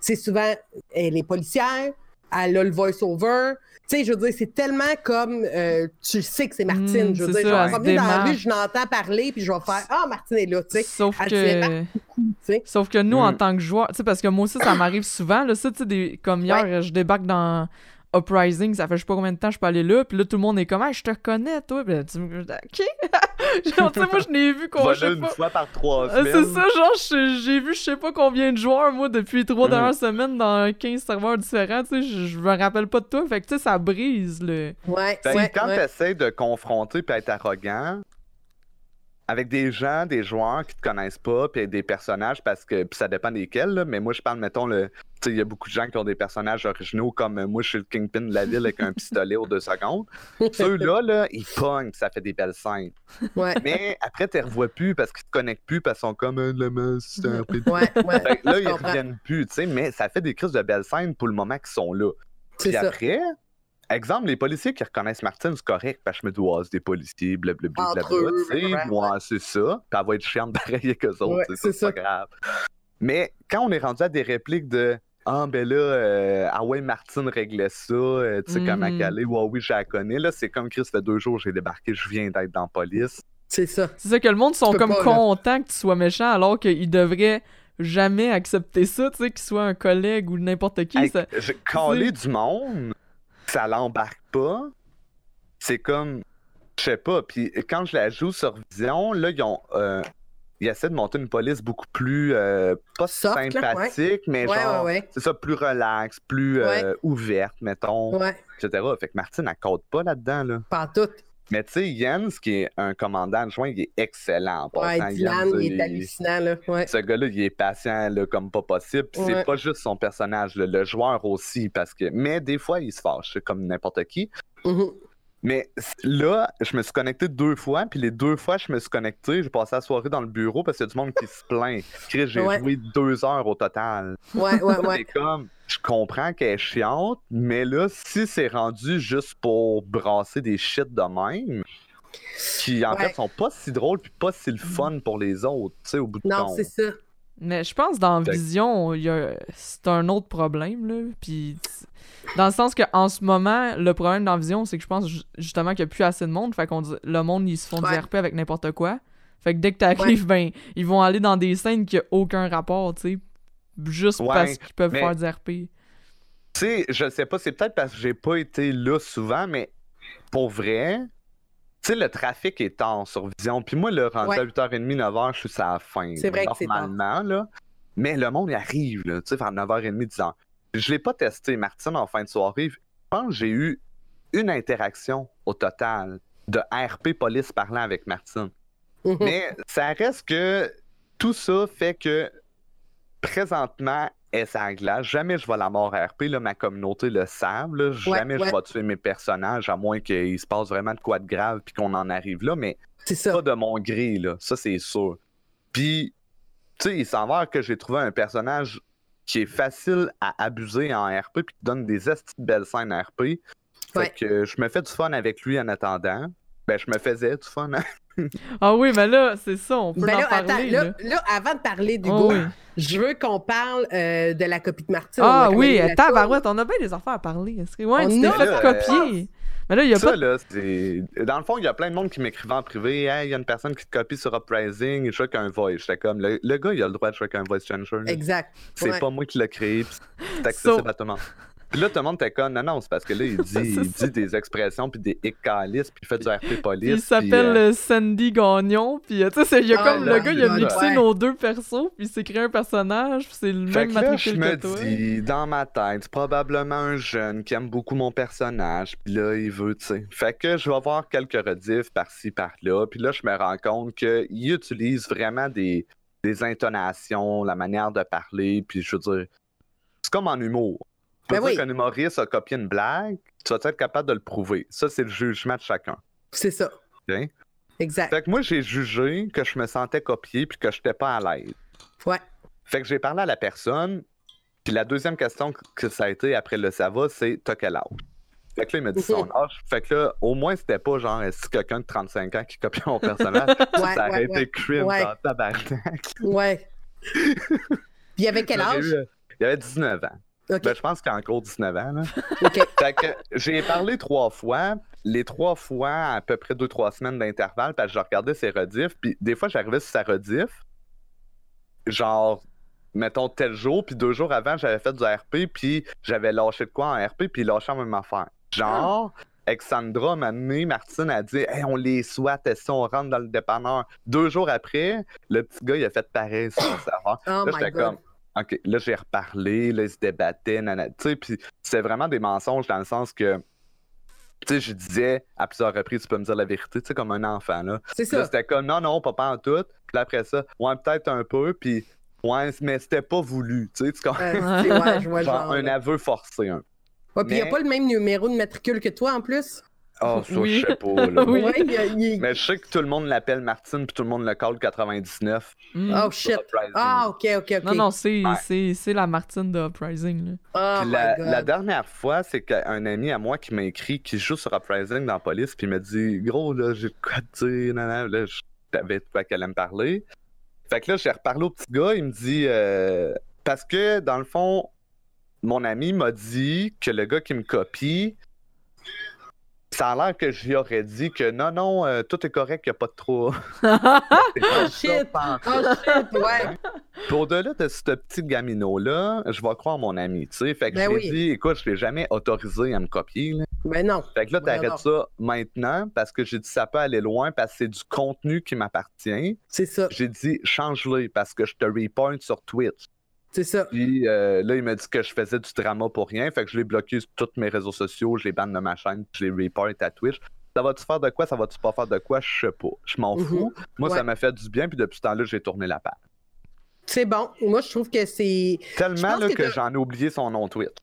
c'est souvent elle est policière elle a le voice over tu sais je veux dire c'est tellement comme euh, tu sais que c'est Martine mm, je veux dire ça, je vais dans la rue je l'entends parler puis je vais faire ah Martine est là tu sais. Sauf que sauf que nous en tant que joueur tu sais parce que moi aussi ça m'arrive souvent là ça tu sais comme hier je débarque dans Uprising, ça fait je sais pas combien de temps je peux aller là, puis là tout le monde est comme ah, je te connais toi, là, tu me OK. genre tu sais moi je n'ai vu qu'on je une fois par trois euh, semaines. C'est ça genre j'ai vu je sais pas combien de joueurs moi depuis trois mm. dernières semaines dans 15 serveurs différents, tu sais je me rappelle pas de toi, fait que tu sais ça brise le Ouais. Ben, ouais quand tu essaies de confronter puis être arrogant, avec des gens, des joueurs qui te connaissent pas, puis des personnages, parce que ça dépend desquels, mais moi je parle, mettons, le. Il y a beaucoup de gens qui ont des personnages originaux, comme euh, moi je suis le Kingpin de la ville avec un pistolet aux deux secondes. Ceux-là, là, ils pognent, ça fait des belles scènes. Mais après, tu les revois plus parce qu'ils te connectent plus, parce qu'ils sont comme un euh, un peu. Ouais, ouais. là, ils reviennent plus, tu sais, mais ça fait des crises de belles scènes pour le moment qu'ils sont là. Puis après, Exemple, les policiers qui reconnaissent Martine, c'est correct, parce que je me c'est des policiers, blablabla. Tu sais, moi, c'est ça. Puis elle va être chiante pareil que autres, c'est pas grave. Mais quand on est rendu à des répliques de Ah, ben là, euh, ah ouais, Martine réglait ça, euh, tu sais, comme à Calais, ouais, oui, je la connais. Là, c'est comme Chris, ça fait deux jours j'ai débarqué, je viens d'être dans la police. C'est ça. C'est ça que le monde sont comme contents que tu sois méchant alors qu'ils devraient jamais accepter ça, tu sais, qu'il soit un collègue ou n'importe qui. ça... Calé du monde ça l'embarque pas. C'est comme, je sais pas. Puis quand je la joue sur Vision, là, ils ont. Euh, ils essaient de monter une police beaucoup plus euh, pas sympathique, mais genre c'est ça plus relax, plus euh, ouverte, mettons, etc. Fait que Martine elle code pas là-dedans là. Pas tout. Mais tu sais, Jens, qui est un commandant adjoint, il est excellent. En ouais, Dylan, il est hallucinant. Là. Ouais. Ce gars-là, il est patient là, comme pas possible. Puis c'est pas juste son personnage, le joueur aussi. parce que Mais des fois, il se fâche, comme n'importe qui. Mm-hmm. Mais là, je me suis connecté deux fois, puis les deux fois, je me suis connecté, j'ai passé la soirée dans le bureau parce qu'il y a du monde qui se plaint. J'ai joué deux heures au total. Ouais, ouais, ouais. comme, je comprends qu'elle est chiante, mais là, si c'est rendu juste pour brasser des shit de même, qui en fait sont pas si drôles puis pas si le fun pour les autres, tu sais, au bout de Non, c'est ça. Mais je pense dans Vision, c'est un autre problème, là. Puis dans le sens qu'en ce moment, le problème dans Vision, c'est que je pense justement qu'il n'y a plus assez de monde. Fait qu'on le monde, ils se font du RP avec n'importe quoi. Fait que dès que t'arrives, ben, ils vont aller dans des scènes qui n'ont aucun rapport, tu sais. Juste parce qu'ils peuvent faire du RP. Tu sais, je sais pas, c'est peut-être parce que j'ai pas été là souvent, mais pour vrai, tu sais, le trafic est en sur Vision. Puis moi, le rendu à 8h30, 9h, je suis à la fin. C'est vrai que c'est Normalement, là. Mais le monde, il arrive, là, tu sais, vers 9h30, 10h. Je l'ai pas testé, Martine, en fin de soirée. Je pense que j'ai eu une interaction au total de RP police parlant avec Martine. Mhm. Mais ça reste que tout ça fait que présentement, elle sa glace. Jamais je vais la mort RP. Là, ma communauté le savent. Jamais je vais tuer mes personnages, à moins qu'il se passe vraiment de quoi de grave puis qu'on en arrive là. Mais c'est pas de mon gré, là. Ça, c'est sûr. Puis, tu sais, il s'avère que j'ai trouvé un personnage qui est facile à abuser en RP puis qui donne des esti belles scènes en RP. Fait que je me fais du fun avec lui en attendant. Ben, je me faisais du fun. Ah oui, mais là, c'est ça, on peut ben en parler. là, là. avant de parler du oh, je veux qu'on parle euh, de la copie de Martine. Ah oui, tabarouette, on a bien des affaires à parler. Est-ce que... Ouais, tu t'es fait copier. Mais là, il y a ça, pas... là, Dans le fond, il y a plein de monde qui m'écrivait en privé Hey, il y a une personne qui te copie sur Uprising, il avec un voice. J'étais comme, le, gars, il a le droit de avec un voice changer. Exact. C'est pas moi qui l'ai créé, c'est accessible à tout le monde. Puis là, tout le monde était comme, non, non, c'est parce que là, il dit, il dit des expressions, puis des hic puis il fait du RP police. il s'appelle euh, Sandy Gagnon, puis tu sais, il y a ah, comme, le gars, il a mixé nos deux persos, puis il s'est créé un personnage, puis c'est le même matricule que toi. je me dis, dans ma tête, c'est probablement un jeune qui aime beaucoup mon personnage, puis là, il veut, tu sais. Fait que je vais voir quelques rediffs par-ci, par-là, puis là, je me rends compte qu'il utilise vraiment des, des intonations, la manière de parler, puis je veux dire, c'est comme en humour. Peux ben dire qu'un humoriste a copié une blague, tu vas être capable de le prouver. Ça, c'est le jugement de chacun. C'est ça. Exact. Fait que moi, j'ai jugé que je me sentais copié puis que je n'étais pas à l'aise. Ouais. Fait que j'ai parlé à la personne, puis la deuxième question que ça a été après le ça va, c'est t'as quel âge? Fait que là, il m'a dit son âge. Fait que là, au moins, c'était pas genre, est-ce quelqu'un de 35 ans qui copie mon personnage? ça aurait été crime dans tabarnak. Ouais. Puis il avait quel âge? Il avait 19 ans. Ben, je pense qu'il a encore 19 ans. Là. fait que j'ai parlé trois fois. Les trois fois, à peu près deux, trois semaines d'intervalle, parce que je regardais ses rediffs. Puis des fois, j'arrivais sur sa rediff. Genre, mettons tel jour, puis deux jours avant, j'avais fait du RP, puis j'avais lâché de quoi en RP, puis lâchait en même affaire. Genre, Alexandra m'a amené, Martine a dit Hey, on les souhaite, si on rentre dans le dépanneur? Deux jours après, le petit gars, il a fait pareil sur son serveur. Oh là, j'étais comme OK, là, j'ai reparlé, là, ils se débattaient, tu sais, puis c'est vraiment des mensonges dans le sens que, tu sais, je disais à plusieurs reprises, tu peux me dire la vérité, tu sais, comme un enfant, là. C'est ça. C'était comme, non, non, pas en tout. Puis après ça, ouais, peut-être un peu, puis ouais, mais c'était pas voulu, tu sais, tu comprends? ouais, genre, un aveu forcé, un Ouais, puis il n'y a pas le même numéro de matricule que toi en plus? Ah, ça, je sais pas. Là. Mais je sais que tout le monde l'appelle Martine, puis tout le monde le call 99. Mm. Oh shit. Ah, ok, ok, ok. Non, non, c'est la Martine de Uprising. Là. Oh la, la, dernière fois, c'est qu'un ami à moi qui m'a écrit, qui joue sur Uprising dans la police, puis il m'a dit Gros, là, j'ai quoi te dire, nan, Là, je savais quoi qu'elle allait me parler. Fait que là, j'ai reparlé au petit gars, il me dit euh, Parce que, dans le fond, mon ami m'a dit que le gars qui me copie, ça a l'air que j'y aurais dit que non, non, euh, tout est correct, il n'y a pas de trop. oh shit! Oh shit, ouais! au-delà de ce petit gamino-là, je vais croire mon ami, tu sais. Fait que ben je lui ai dit, écoute, je l'ai jamais autorisé à me copier. Là. Ben non. Fait que là, t'arrêtes ça maintenant parce que j'ai dit ça peut aller loin parce que c'est du contenu qui m'appartient. C'est ça. J'ai dit change-le parce que je te repoint sur Twitch. C'est ça. Puis euh, là, il m'a dit que je faisais du drama pour rien. Fait que je l'ai bloqué sur tous mes réseaux sociaux, je les banne de ma chaîne, je les report à Twitch. Ça va-tu faire de quoi, ça va-tu pas faire de quoi, je sais pas. Je m'en mhm. fous. Moi, ça m'a fait du bien, puis depuis ce temps-là, j'ai tourné la page. C'est bon. Moi, je trouve que c'est. Tellement là, que, j'en ai oublié son nom Twitch.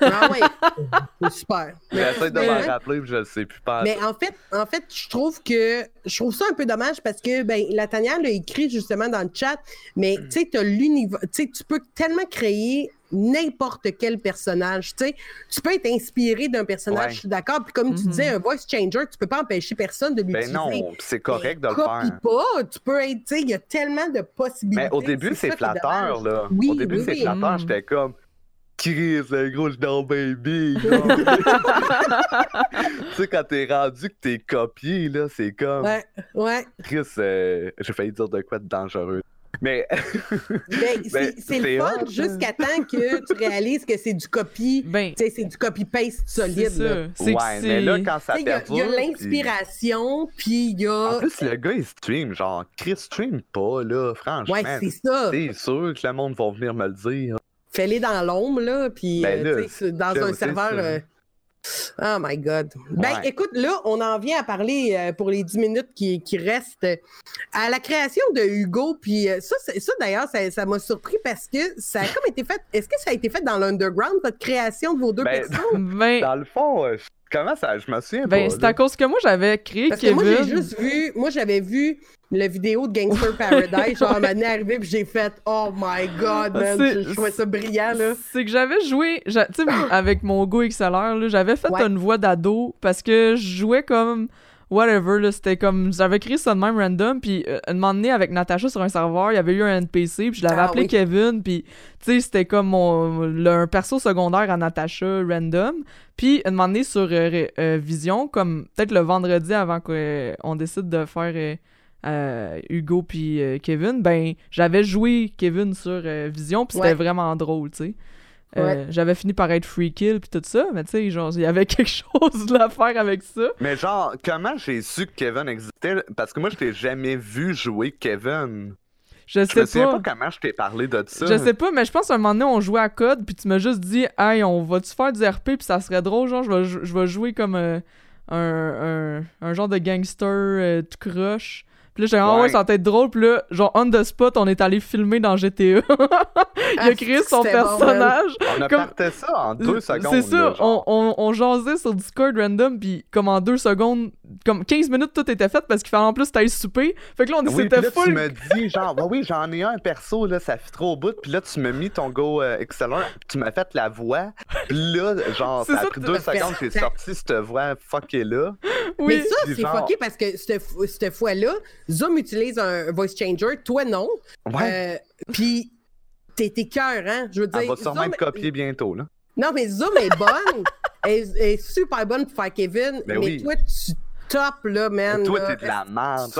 Ah oui, c'est super. J'essaie de m'en rappeler, je ne sais plus pas. Mais en fait, en fait, je trouve que je trouve ça un peu dommage parce que ben la Tania l'a écrit justement dans le chat, mais tu sais, tu l'univers, tu peux tellement créer n'importe quel personnage, tu sais, tu peux être inspiré d'un personnage, je suis d'accord, puis comme tu disais, mm-hmm. un voice changer, tu peux pas empêcher personne de l'utiliser. Ben non, c'est correct de le faire. pas, tu peux être, tu sais, il y a tellement de possibilités. Mais au début, c'est flatteur, là. au début, c'est flatteur, j'étais comme Chris, le gros, je dans baby. tu sais, quand t'es rendu que t'es copié, là, c'est comme. Ouais, ouais. Chris, euh, j'ai failli dire de quoi de dangereux. Mais. ben, ben c'est le fun jusqu'à temps que tu réalises que c'est du copy. Ben, c'est du copy-paste solide. Ouais, mais là, quand ça Il y a, l'inspiration, puis il y a. En plus, le gars, il stream. Genre, Chris stream pas, là, franchement. Ouais, c'est ça. C'est sûr que le monde va venir me le dire fais-les dans l'ombre, là, puis ben euh, dans un serveur. Euh, oh my God. Ben, écoute, là, on en vient à parler euh, pour les 10 minutes qui, qui, restent à la création de Hugo. Puis ça, ça d'ailleurs, ça m'a surpris parce que ça a comme été fait. Est-ce que ça a été fait dans l'underground, votre création de vos deux ben, personnes? Ben dans le fond, comment ça, je me souviens ben, C'est à cause que moi, j'avais créé parce Que moi, j'ai juste vu, moi, j'avais vu la vidéo de Gangster Paradise, genre, m'a arrivé puis j'ai fait Oh my god, man, je trouvais ça brillant, là. C'est que j'avais joué, tu sais, avec mon Go XLR, j'avais fait une voix d'ado parce que je jouais comme whatever, là, c'était comme, j'avais créé ça de même random, puis euh, un moment donné, avec Natacha sur un serveur, il y avait eu un NPC, puis je l'avais ah appelé Kevin, puis, tu sais, c'était comme mon, le, un perso secondaire à Natacha random, puis un moment donné, sur euh, euh, Vision, comme peut-être le vendredi avant qu'on décide de faire euh, Hugo puis euh, Kevin, ben j'avais joué Kevin sur euh, Vision puis c'était vraiment drôle, tu sais. Euh, j'avais fini par être free kill puis tout ça, mais tu sais, genre, il y avait quelque chose à faire avec ça. Mais genre, comment j'ai su que Kevin existait? Parce que moi, je t'ai jamais vu jouer Kevin. Je sais sais pas. comment je t'ai parlé de ça. Je sais pas, mais je pense qu'à un moment donné, on jouait à code, puis tu m'as juste dit, hey, on va-tu faire du RP, puis ça serait drôle, genre, je vais, je vais jouer comme euh, un, un, genre de gangster euh, tout croche. Puis là, j'ai dit, ah ouais, ça va être drôle. Puis là, genre, on the spot, on est allé filmer dans GTA. il a ah, créé son personnage. on a comme... parté ça en deux secondes. C'est ça, on, on, on, jasait sur Discord random, puis comme en deux secondes, comme 15 minutes, tout était fait parce qu'il fallait en plus t'aller souper. Fait que là, on oui, c'était full. tu me dis, genre, bah oui, j'en ai un perso, là, ça fait trop au bout. Puis là, tu m'as mis ton Go euh, Excellent, tu m'as fait la voix. Puis là, genre, ça a pris deux secondes, j'ai sorti cette voix fuckée-là. Oui. Mais ça, c'est fucké parce que cette, cette fois-là, Zoom utilise un voice changer, toi non. Ouais. Euh, puis t'es cœur, hein? Je veux dire. Elle va sûrement être copiée bientôt, là. Non, mais Zoom est bonne. elle, est super bonne pour faire Kevin. Ben mais toi, tu top, là, man. toi, t'es de la merde.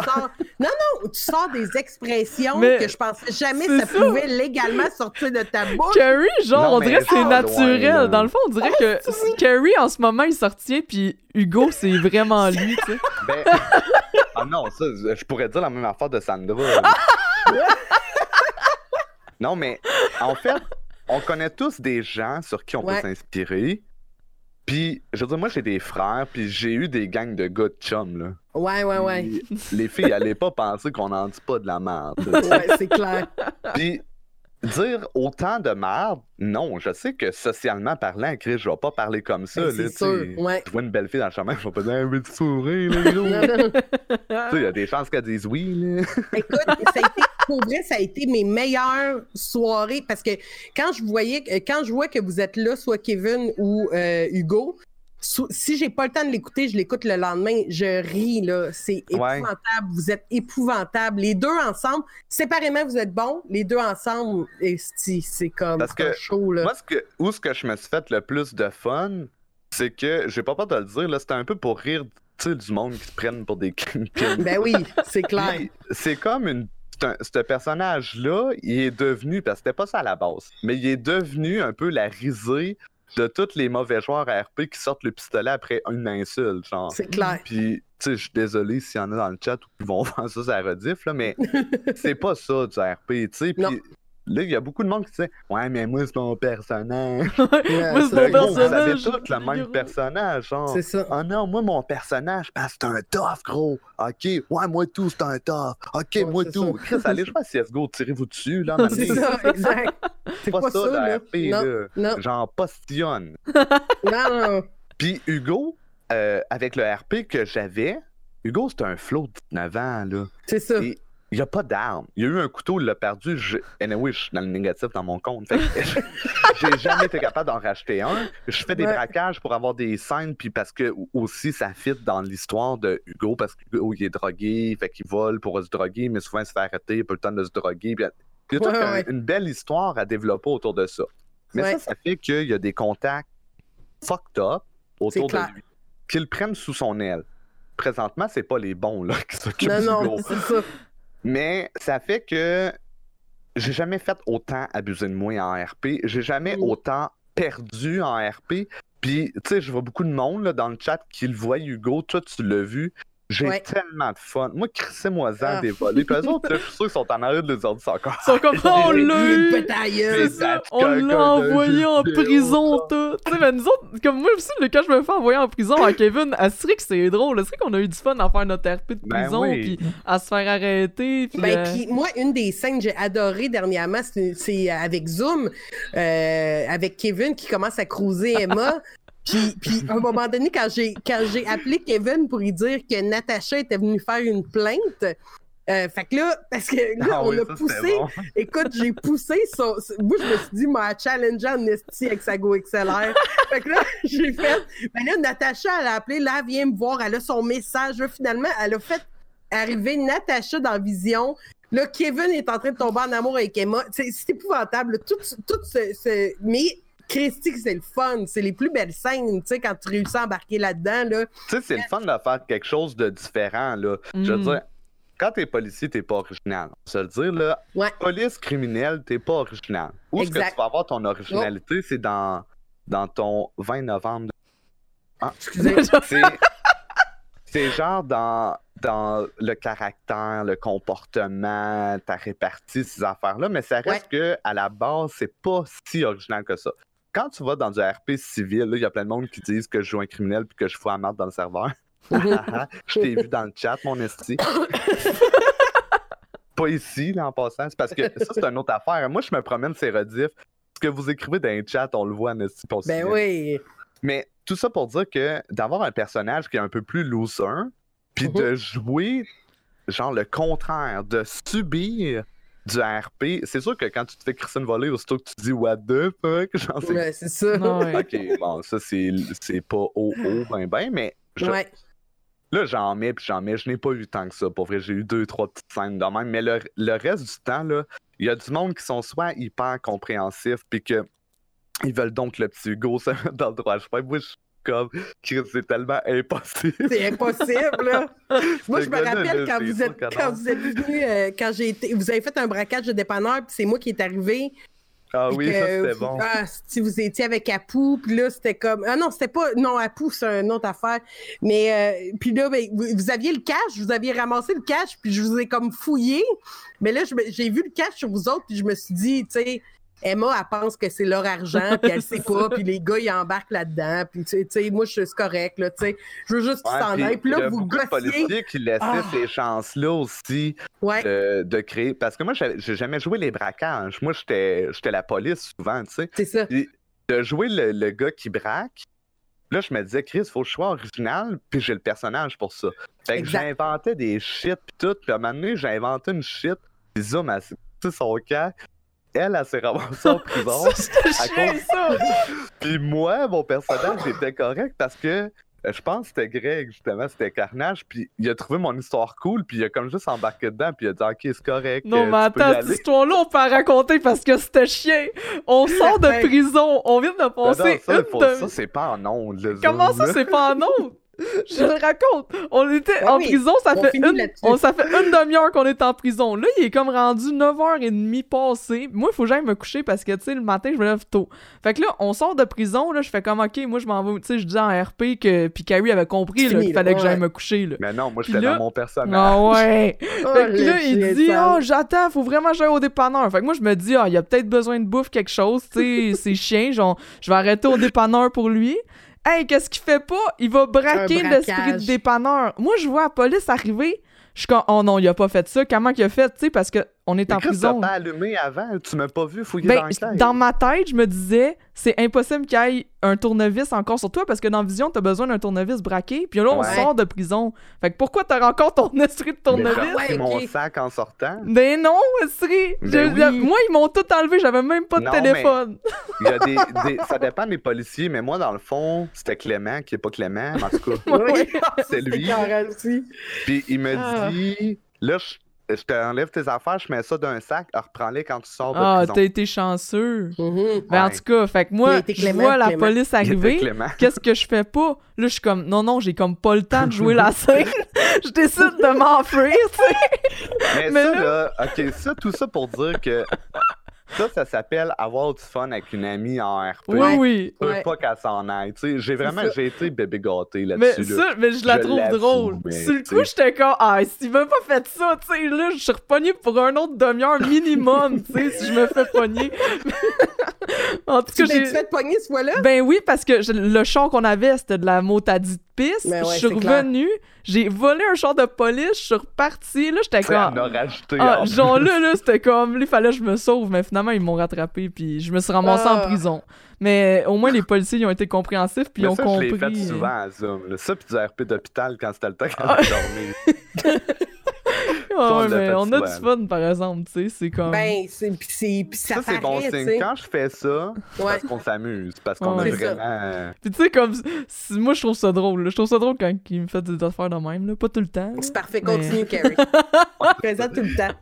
Non, non, tu sors des expressions que je pensais jamais ça, pouvait légalement sortir de ta bouche? Carrie, genre, on dirait que c'est naturel. Dans le fond, on dirait que Carrie, en ce moment, il sortit, puis Hugo, c'est vraiment lui, tu sais. Ben... ah non, ça, je pourrais dire la même affaire de Sandra. non, mais en fait, on connaît tous des gens sur qui on peut s'inspirer. Puis, je veux dire, moi, j'ai des frères, puis j'ai eu des gangs de gars de chum, là. Ouais, ouais, ouais. les filles allaient pas penser qu'on n'en dit pas de la merde. ouais, c'est clair. Puis, dire autant de merde, non. Je sais que socialement parlant, Chris, je vais pas parler comme ça. Ben, c'est sûr, ouais. Tu vois une belle fille dans le chemin, je vais pas dire, un petit sourire, là, Il y a des chances qu'elle dise oui, là. Écoute, ça a été, pour vrai, ça a été mes meilleures soirées parce que quand je voyais, quand je vois que vous êtes là, soit Kevin ou euh, Hugo, si j'ai pas le temps de l'écouter, je l'écoute le lendemain. Je ris, là. C'est épouvantable. Vous êtes épouvantable. Les deux ensemble, séparément, vous êtes bons. Les deux ensemble, c'est comme Parce que chaud, là. Moi, ce que, où ce que je me suis fait le plus de fun, c'est que, j'ai pas peur de le dire, là, c'était un peu pour rire du monde qui se prennent pour des ben oui, c'est clair. c'est comme une ce personnage-là, il est devenu, parce que c'était pas ça à la base, mais il est devenu un peu la risée de tous les mauvais joueurs à RP qui sortent le pistolet après une insulte, genre. C'est clair. Puis, tu sais, je suis désolé s'il y en a dans le chat qui vont faire ça, ça rediff, là, mais c'est pas ça du RP, tu sais. Puis, Là, il y a beaucoup de monde qui dit Ouais, mais moi, c'est mon personnage. moi, c'est mon personnage. Vous avez tous le même personnage. Genre. C'est ça. Oh non, moi, mon personnage, ben, c'est un tough, gros. OK. Ouais, moi, tout, c'est un tough. OK, moi, tout. Chris, allez jouer à CSGO, tirez-vous dessus. là. c'est ça, exact. C'est pas, pas, ça, ça RP, là? Non. Genre, postillonne. non, non. Puis Hugo, euh, avec le RP que j'avais, Hugo, c'est un flow de 19 ans, là. C'est ça il n'y a pas d'arme. Il y a eu un couteau, il l'a perdu. Je... Anyway, je suis dans le négatif dans mon compte. j'ai jamais été capable d'en racheter un. Je fais des braquages pour avoir des scènes, puis parce que aussi ça fit dans l'histoire de Hugo, parce qu'Hugo il est drogué, fait qu'il vole pour se droguer, mais souvent il se fait arrêter, il a pas le temps de se droguer. Puis... Il y a une belle histoire à développer autour de ça. Mais ça, ça fait qu'il y a des contacts fucked up autour de lui, qu'ils prennent sous son aile. Présentement, c'est pas les bons là, qui s'occupent du non, c'est ça. Mais ça fait que j'ai jamais fait autant abuser de moi en RP. J'ai jamais autant perdu en RP. Puis, tu sais, je vois beaucoup de monde là, dans le chat qui le voit, Hugo. Toi, tu l'as vu. J'ai tellement de fun. Moi, crissez-moi en ah. des volets. Puis eux autres, je suis sûr qu'ils sont en arrêt de les ordres encore. Ils sont comme, oh, on l'a On l'a envoyé en prison, tout. Tu sais, mais nous autres, comme moi aussi, quand je me fais envoyer en prison à Kevin, à que c'est drôle. C'est qu'on a eu du fun à faire notre RP de ben prison, puis à se faire arrêter. Puis, ben, euh, moi, une des scènes que j'ai adorées dernièrement, c'est avec Zoom, euh, avec Kevin qui commence à cruiser Emma. Puis, puis à un moment donné, quand j'ai, quand j'ai appelé Kevin pour lui dire que Natacha était venue faire une plainte, euh, fait que là, parce que là, ah on a poussé. Écoute, j'ai poussé son. Moi, je me suis dit, moi, challenge en esti avec sa Go XLR. fait que là, j'ai fait. Ben là, Natacha, elle a appelé, là, viens me voir, elle a son message. Là, finalement, elle a fait arriver Natacha dans Vision. Là, Kevin est en train de tomber en amour avec Emma. C'est, épouvantable. Tout, tout ce, ce... Mais Christy, c'est le fun. C'est les plus belles scènes, tu sais, quand tu réussis à embarquer là-dedans. Là. Tu sais, c'est le fun de faire quelque chose de différent, là. Je veux mm. dire, quand t'es policier, t'es pas original. On se le dire, là. Police criminelle, t'es pas original. Où est-ce que tu vas avoir ton originalité, c'est dans, dans ton 20 novembre. Ah, excusez. c'est genre dans, dans le caractère, le comportement, ta répartie, ces affaires-là, mais ça reste que à la base, c'est pas si original que ça. Quand tu vas dans du RP civil, il y a plein de monde qui disent que je joue un criminel puis que je fous à marde dans le serveur. je t'ai vu dans le chat, mon esti. pas ici, là, en passant. C'est parce que ça, c'est une autre affaire. Moi, je me promène ces rediffs. Ce que vous écrivez dans le chat, on le voit en esti. Ben oui. Mais tout ça pour dire que d'avoir un personnage qui est un peu plus loser, puis de mhm. jouer genre le contraire, de subir du RP, c'est sûr que quand tu te fais Christine voler, aussitôt que tu dis What the fuck, genre c'est. c'est ça. ok, bon, ça c'est pas haut, haut, ben ben, mais. Là, j'en mets, puis j'en mets. Je n'ai pas eu tant que ça. Pour vrai, j'ai eu deux, trois petites scènes de même. Mais le, le reste du temps, là, il y a du monde qui sont soit hyper compréhensifs, puis que ils veulent donc le petit Hugo se mettre dans le droit chemin. Moi, je comme, c'est tellement impossible. C'est impossible, là. moi, je me rappelle quand vous, êtes, quand vous êtes venu, euh, quand j'ai été, vous avez fait un braquage de dépanneur, puis c'est moi qui est arrivé. Ah oui, ça c'était bon. Ah, si vous étiez avec Apu, puis là, c'était comme. Ah non, c'était pas. Non, Apu, c'est une autre affaire. Mais, euh, puis là, ben, vous, aviez le cash, vous aviez ramassé le cash, puis je vous ai comme fouillé. Mais là, j'ai vu le cash sur vous autres, puis je me suis dit, tu sais, Emma, elle pense que c'est leur argent, puis elle sait pas, puis les gars, ils embarquent là-dedans, puis tu sais, moi, je suis correct, là, tu sais. Je veux juste qu'ils s'en aillent, puis là, vous gossiez. policiers qui laissaient ah. ces chances-là aussi de, créer... Parce que moi, j'ai jamais joué les braquages. Moi, j'étais la police souvent, tu sais. C'est ça. de jouer le, gars qui braque, Là, je me disais, Chris, faut que je sois original, puis j'ai le personnage pour ça. Fait que j'inventais des shit, puis tout. Puis à un moment donné, j'ai inventé une shit, puis zoom, à son cas elle, elle s'est ramassée en prison. ça, Puis moi, mon personnage était correct parce que euh, je pense que c'était Greg, justement, c'était Carnage, puis il a trouvé mon histoire cool, puis il a comme juste embarqué dedans, puis il a dit « Ok, c'est correct, Non, euh, mais attends, cette histoire-là, on peut la raconter parce que c'était chien! On sort de prison, on vient de passer non, ça, ça c'est pas en ondes, Comment ça, c'est pas en ondes? Je le raconte. On était en prison, ça fait, une, on, ça fait une demi-heure qu'on est en prison. Là, il est comme rendu 9h30 passé. Moi, il faut que j'aille me coucher parce que, tu sais, le matin, je me lève tôt. Fait que là, on sort de prison, là, je fais comme, OK, moi, je m'en vais. Tu sais, je dis en RP que. Puis Carrie avait compris qu'il fallait que j'aille me coucher. Là. Mais non, moi, j'étais dans mon personnage. Ah ouais. Oh, fait que là, il dit, oh, j'attends, faut vraiment que j'aille au dépanneur. Fait que moi, je me dis, ah, il a peut-être besoin de bouffe, quelque chose. Tu sais, c'est chien. Genre, je vais arrêter au dépanneur pour lui. Hey, qu'est-ce qu'il fait pas? Il va braquer l'esprit de dépanneur. Moi, je vois la police arriver. Je suis comme, oh non, il a pas fait ça. Comment il a fait? Tu sais, parce qu'on est en prison. Tu pas allumé avant. Tu m'as pas vu fouiller ben, dans Dans ma tête, je me disais, c'est impossible qu'il y ait un tournevis encore sur toi parce que dans Vision, t'as besoin d'un tournevis braqué. Puis là, on sort de prison. Fait que pourquoi t'as encore ton esprit de tournevis? C'est mon sac en sortant. Ben non, esprit. Ben moi, ils m'ont tout enlevé. J'avais même pas de téléphone. Il y a des, ça dépend des policiers, mais moi, dans le fond, c'était Clément qui est pas Clément. En tout cas, c'est lui. Puis il me ah. dit, là, je je t'enlève tes affaires, je mets ça dans un sac, reprends-les quand tu sors de ah, prison. Ah, t'as été chanceux. Mm-hmm. Ben, en tout cas, fait que moi, je vois la police arriver. Qu'est-ce que je fais pas? Là, je suis comme, non, non, j'ai comme pas le temps de jouer la scène. je décide de m'enfuir, tu sais. Mais, ça, là... OK, ça, tout ça pour dire que ça, ça s'appelle avoir du fun avec une amie en RP. Oui, oui. Tu veux pas qu'elle s'en aille. J'ai vraiment, j'ai été bébé gâté là-dessus. Mais ça, mais je la trouve drôle. Sur le coup, j'étais comme, ah, s'il m'a pas fait ça, tu sais, là, je suis repogné pour un autre demi-heure minimum, tu sais, si je me fais pogner. en tout cas, j'ai. fait pogner ce fois-là? Ben oui, parce que le chant qu'on avait, c'était de la motadite piste. Ben je suis revenu, j'ai volé un char de police, je suis reparti. Là, j'étais comme. Ah, genre là, là, c'était comme. il fallait que je me sauve, mais finalement, ils m'ont rattrapé, puis je me suis ramassé en ah. prison. Mais au moins, les policiers, ils ont été compréhensifs, puis ils ont compris. Je l'ai fait souvent à Zoom. Ça, puis du RP d'hôpital quand c'était le temps quand ah. on a du fun, par exemple, tu sais, c'est comme... Ben, c'est, pis ça, ça c'est bon signe. Quand je fais ça, c'est parce qu'on s'amuse, parce qu'on a vraiment... Puis tu sais, comme, moi, je trouve ça drôle, Je trouve ça drôle quand il me fait des affaires de même, là. Pas tout le temps. C'est parfait, continue, Carrie. Présent tout le temps.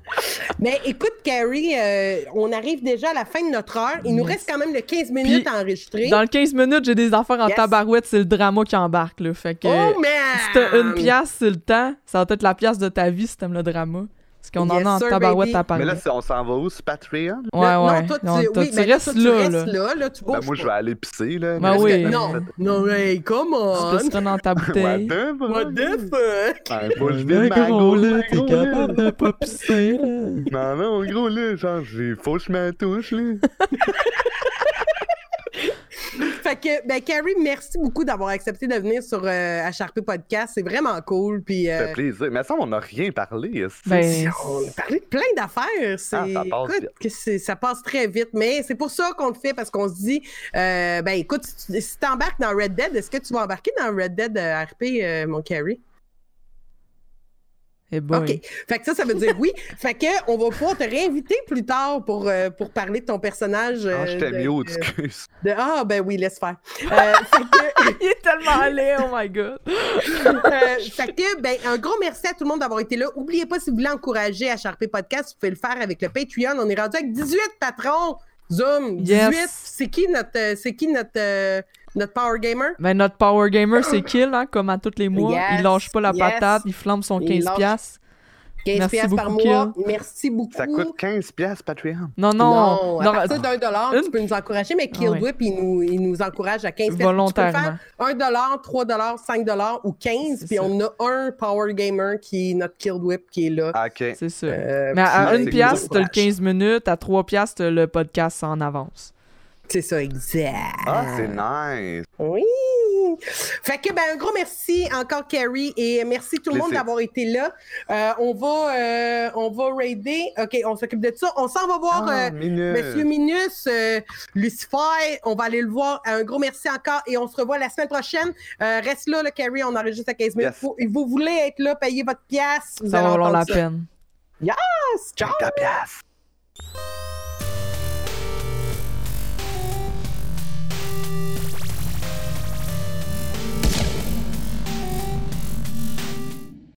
Mais écoute, Carrie, euh, on arrive déjà à la fin de notre heure. Il nous reste quand même le 15 minutes à enregistrer. Dans le 15 minutes, j'ai des affaires en tabarouette, c'est le drama qui embarque, là. Fait que... Oh, man! Si t'as une pièce, c'est le temps, ça va être la pièce de ta vie si t'aimes le drama diorama. Parce qu'on en a en tabarouette à parler. Mais là, on s'en va où, sur Patreon? Ouais, ouais. Non, toi, tu, oui, tu restes là, là. là, là tu ben, moi, je vais aller pisser, là. Ben oui. Non, non, hey, come on! Tu peux dans ta bouteille. What the fuck? Ben, faut que je vide ma gros, là, t'es capable de pas pisser, Non, non, gros, là, genre, faut que je me touche, là. fait que, ben, Carrie, merci beaucoup d'avoir accepté de venir sur euh, HRP Podcast. C'est vraiment cool. Puis, euh... Ça fait plaisir. Mais ça, on n'a rien parlé. Ben, on a parlé de plein d'affaires. Ah, ça, passe écoute, ça passe très vite. Mais c'est pour ça qu'on le fait, parce qu'on se dit, euh, ben, écoute, si tu embarques dans Red Dead, est-ce que tu vas embarquer dans Red Dead euh, RP, mon Carrie? OK. Fait que ça, ça veut dire oui. fait que on va pouvoir te réinviter plus tard pour, euh, pour parler de ton personnage. ah, je t'ai mis au excuse. ah, ben oui, laisse faire. Euh, Il est tellement allé, oh my God. euh, fait que, ben, un gros merci à tout le monde d'avoir été là. Oubliez pas, si vous voulez encourager à Charpé Podcast, vous pouvez le faire avec le Patreon. On est rendu avec 18 patrons. Zoom, 18. C'est qui notre, euh, c'est qui notre, notre Power Gamer? Ben, notre Power Gamer, c'est Kill, hein, comme à tous les mois. il lâche pas la patate, il flambe son 15$. 15 pièces par mois. Merci beaucoup. Ça coûte 15 pièces Patreon. Non, non. non à partir d'un dollar, tu peux nous encourager, mais Killwhip, il, nous, il nous encourage à 15 pièces. Volontairement. Un dollar, 3 dollars, 5 dollars ou 15, puis on a un Power Gamer qui est notre Killwhip qui est là. Ah, OK. C'est ça. Euh, mais à 1 pièce, t'as le 15 minutes, à 3 pièces, t'as le podcast en avance. C'est ça, exact. Ah, c'est nice. Oui. Fait que, ben, un gros merci encore, Carrie, et merci tout le monde d'avoir été là. Euh, on va, euh, on va raider. OK, on s'occupe de ça. On s'en va voir ah, euh, Monsieur Minus, Lucifer. On va aller le voir. Un gros merci encore, et on se revoit la semaine prochaine. reste là, le Carrie. On enregistre à 15 minutes. Yes. Vous, voulez être là, payer votre pièce. Ça va valoir la peine. Yes! Ciao! Ta pièce.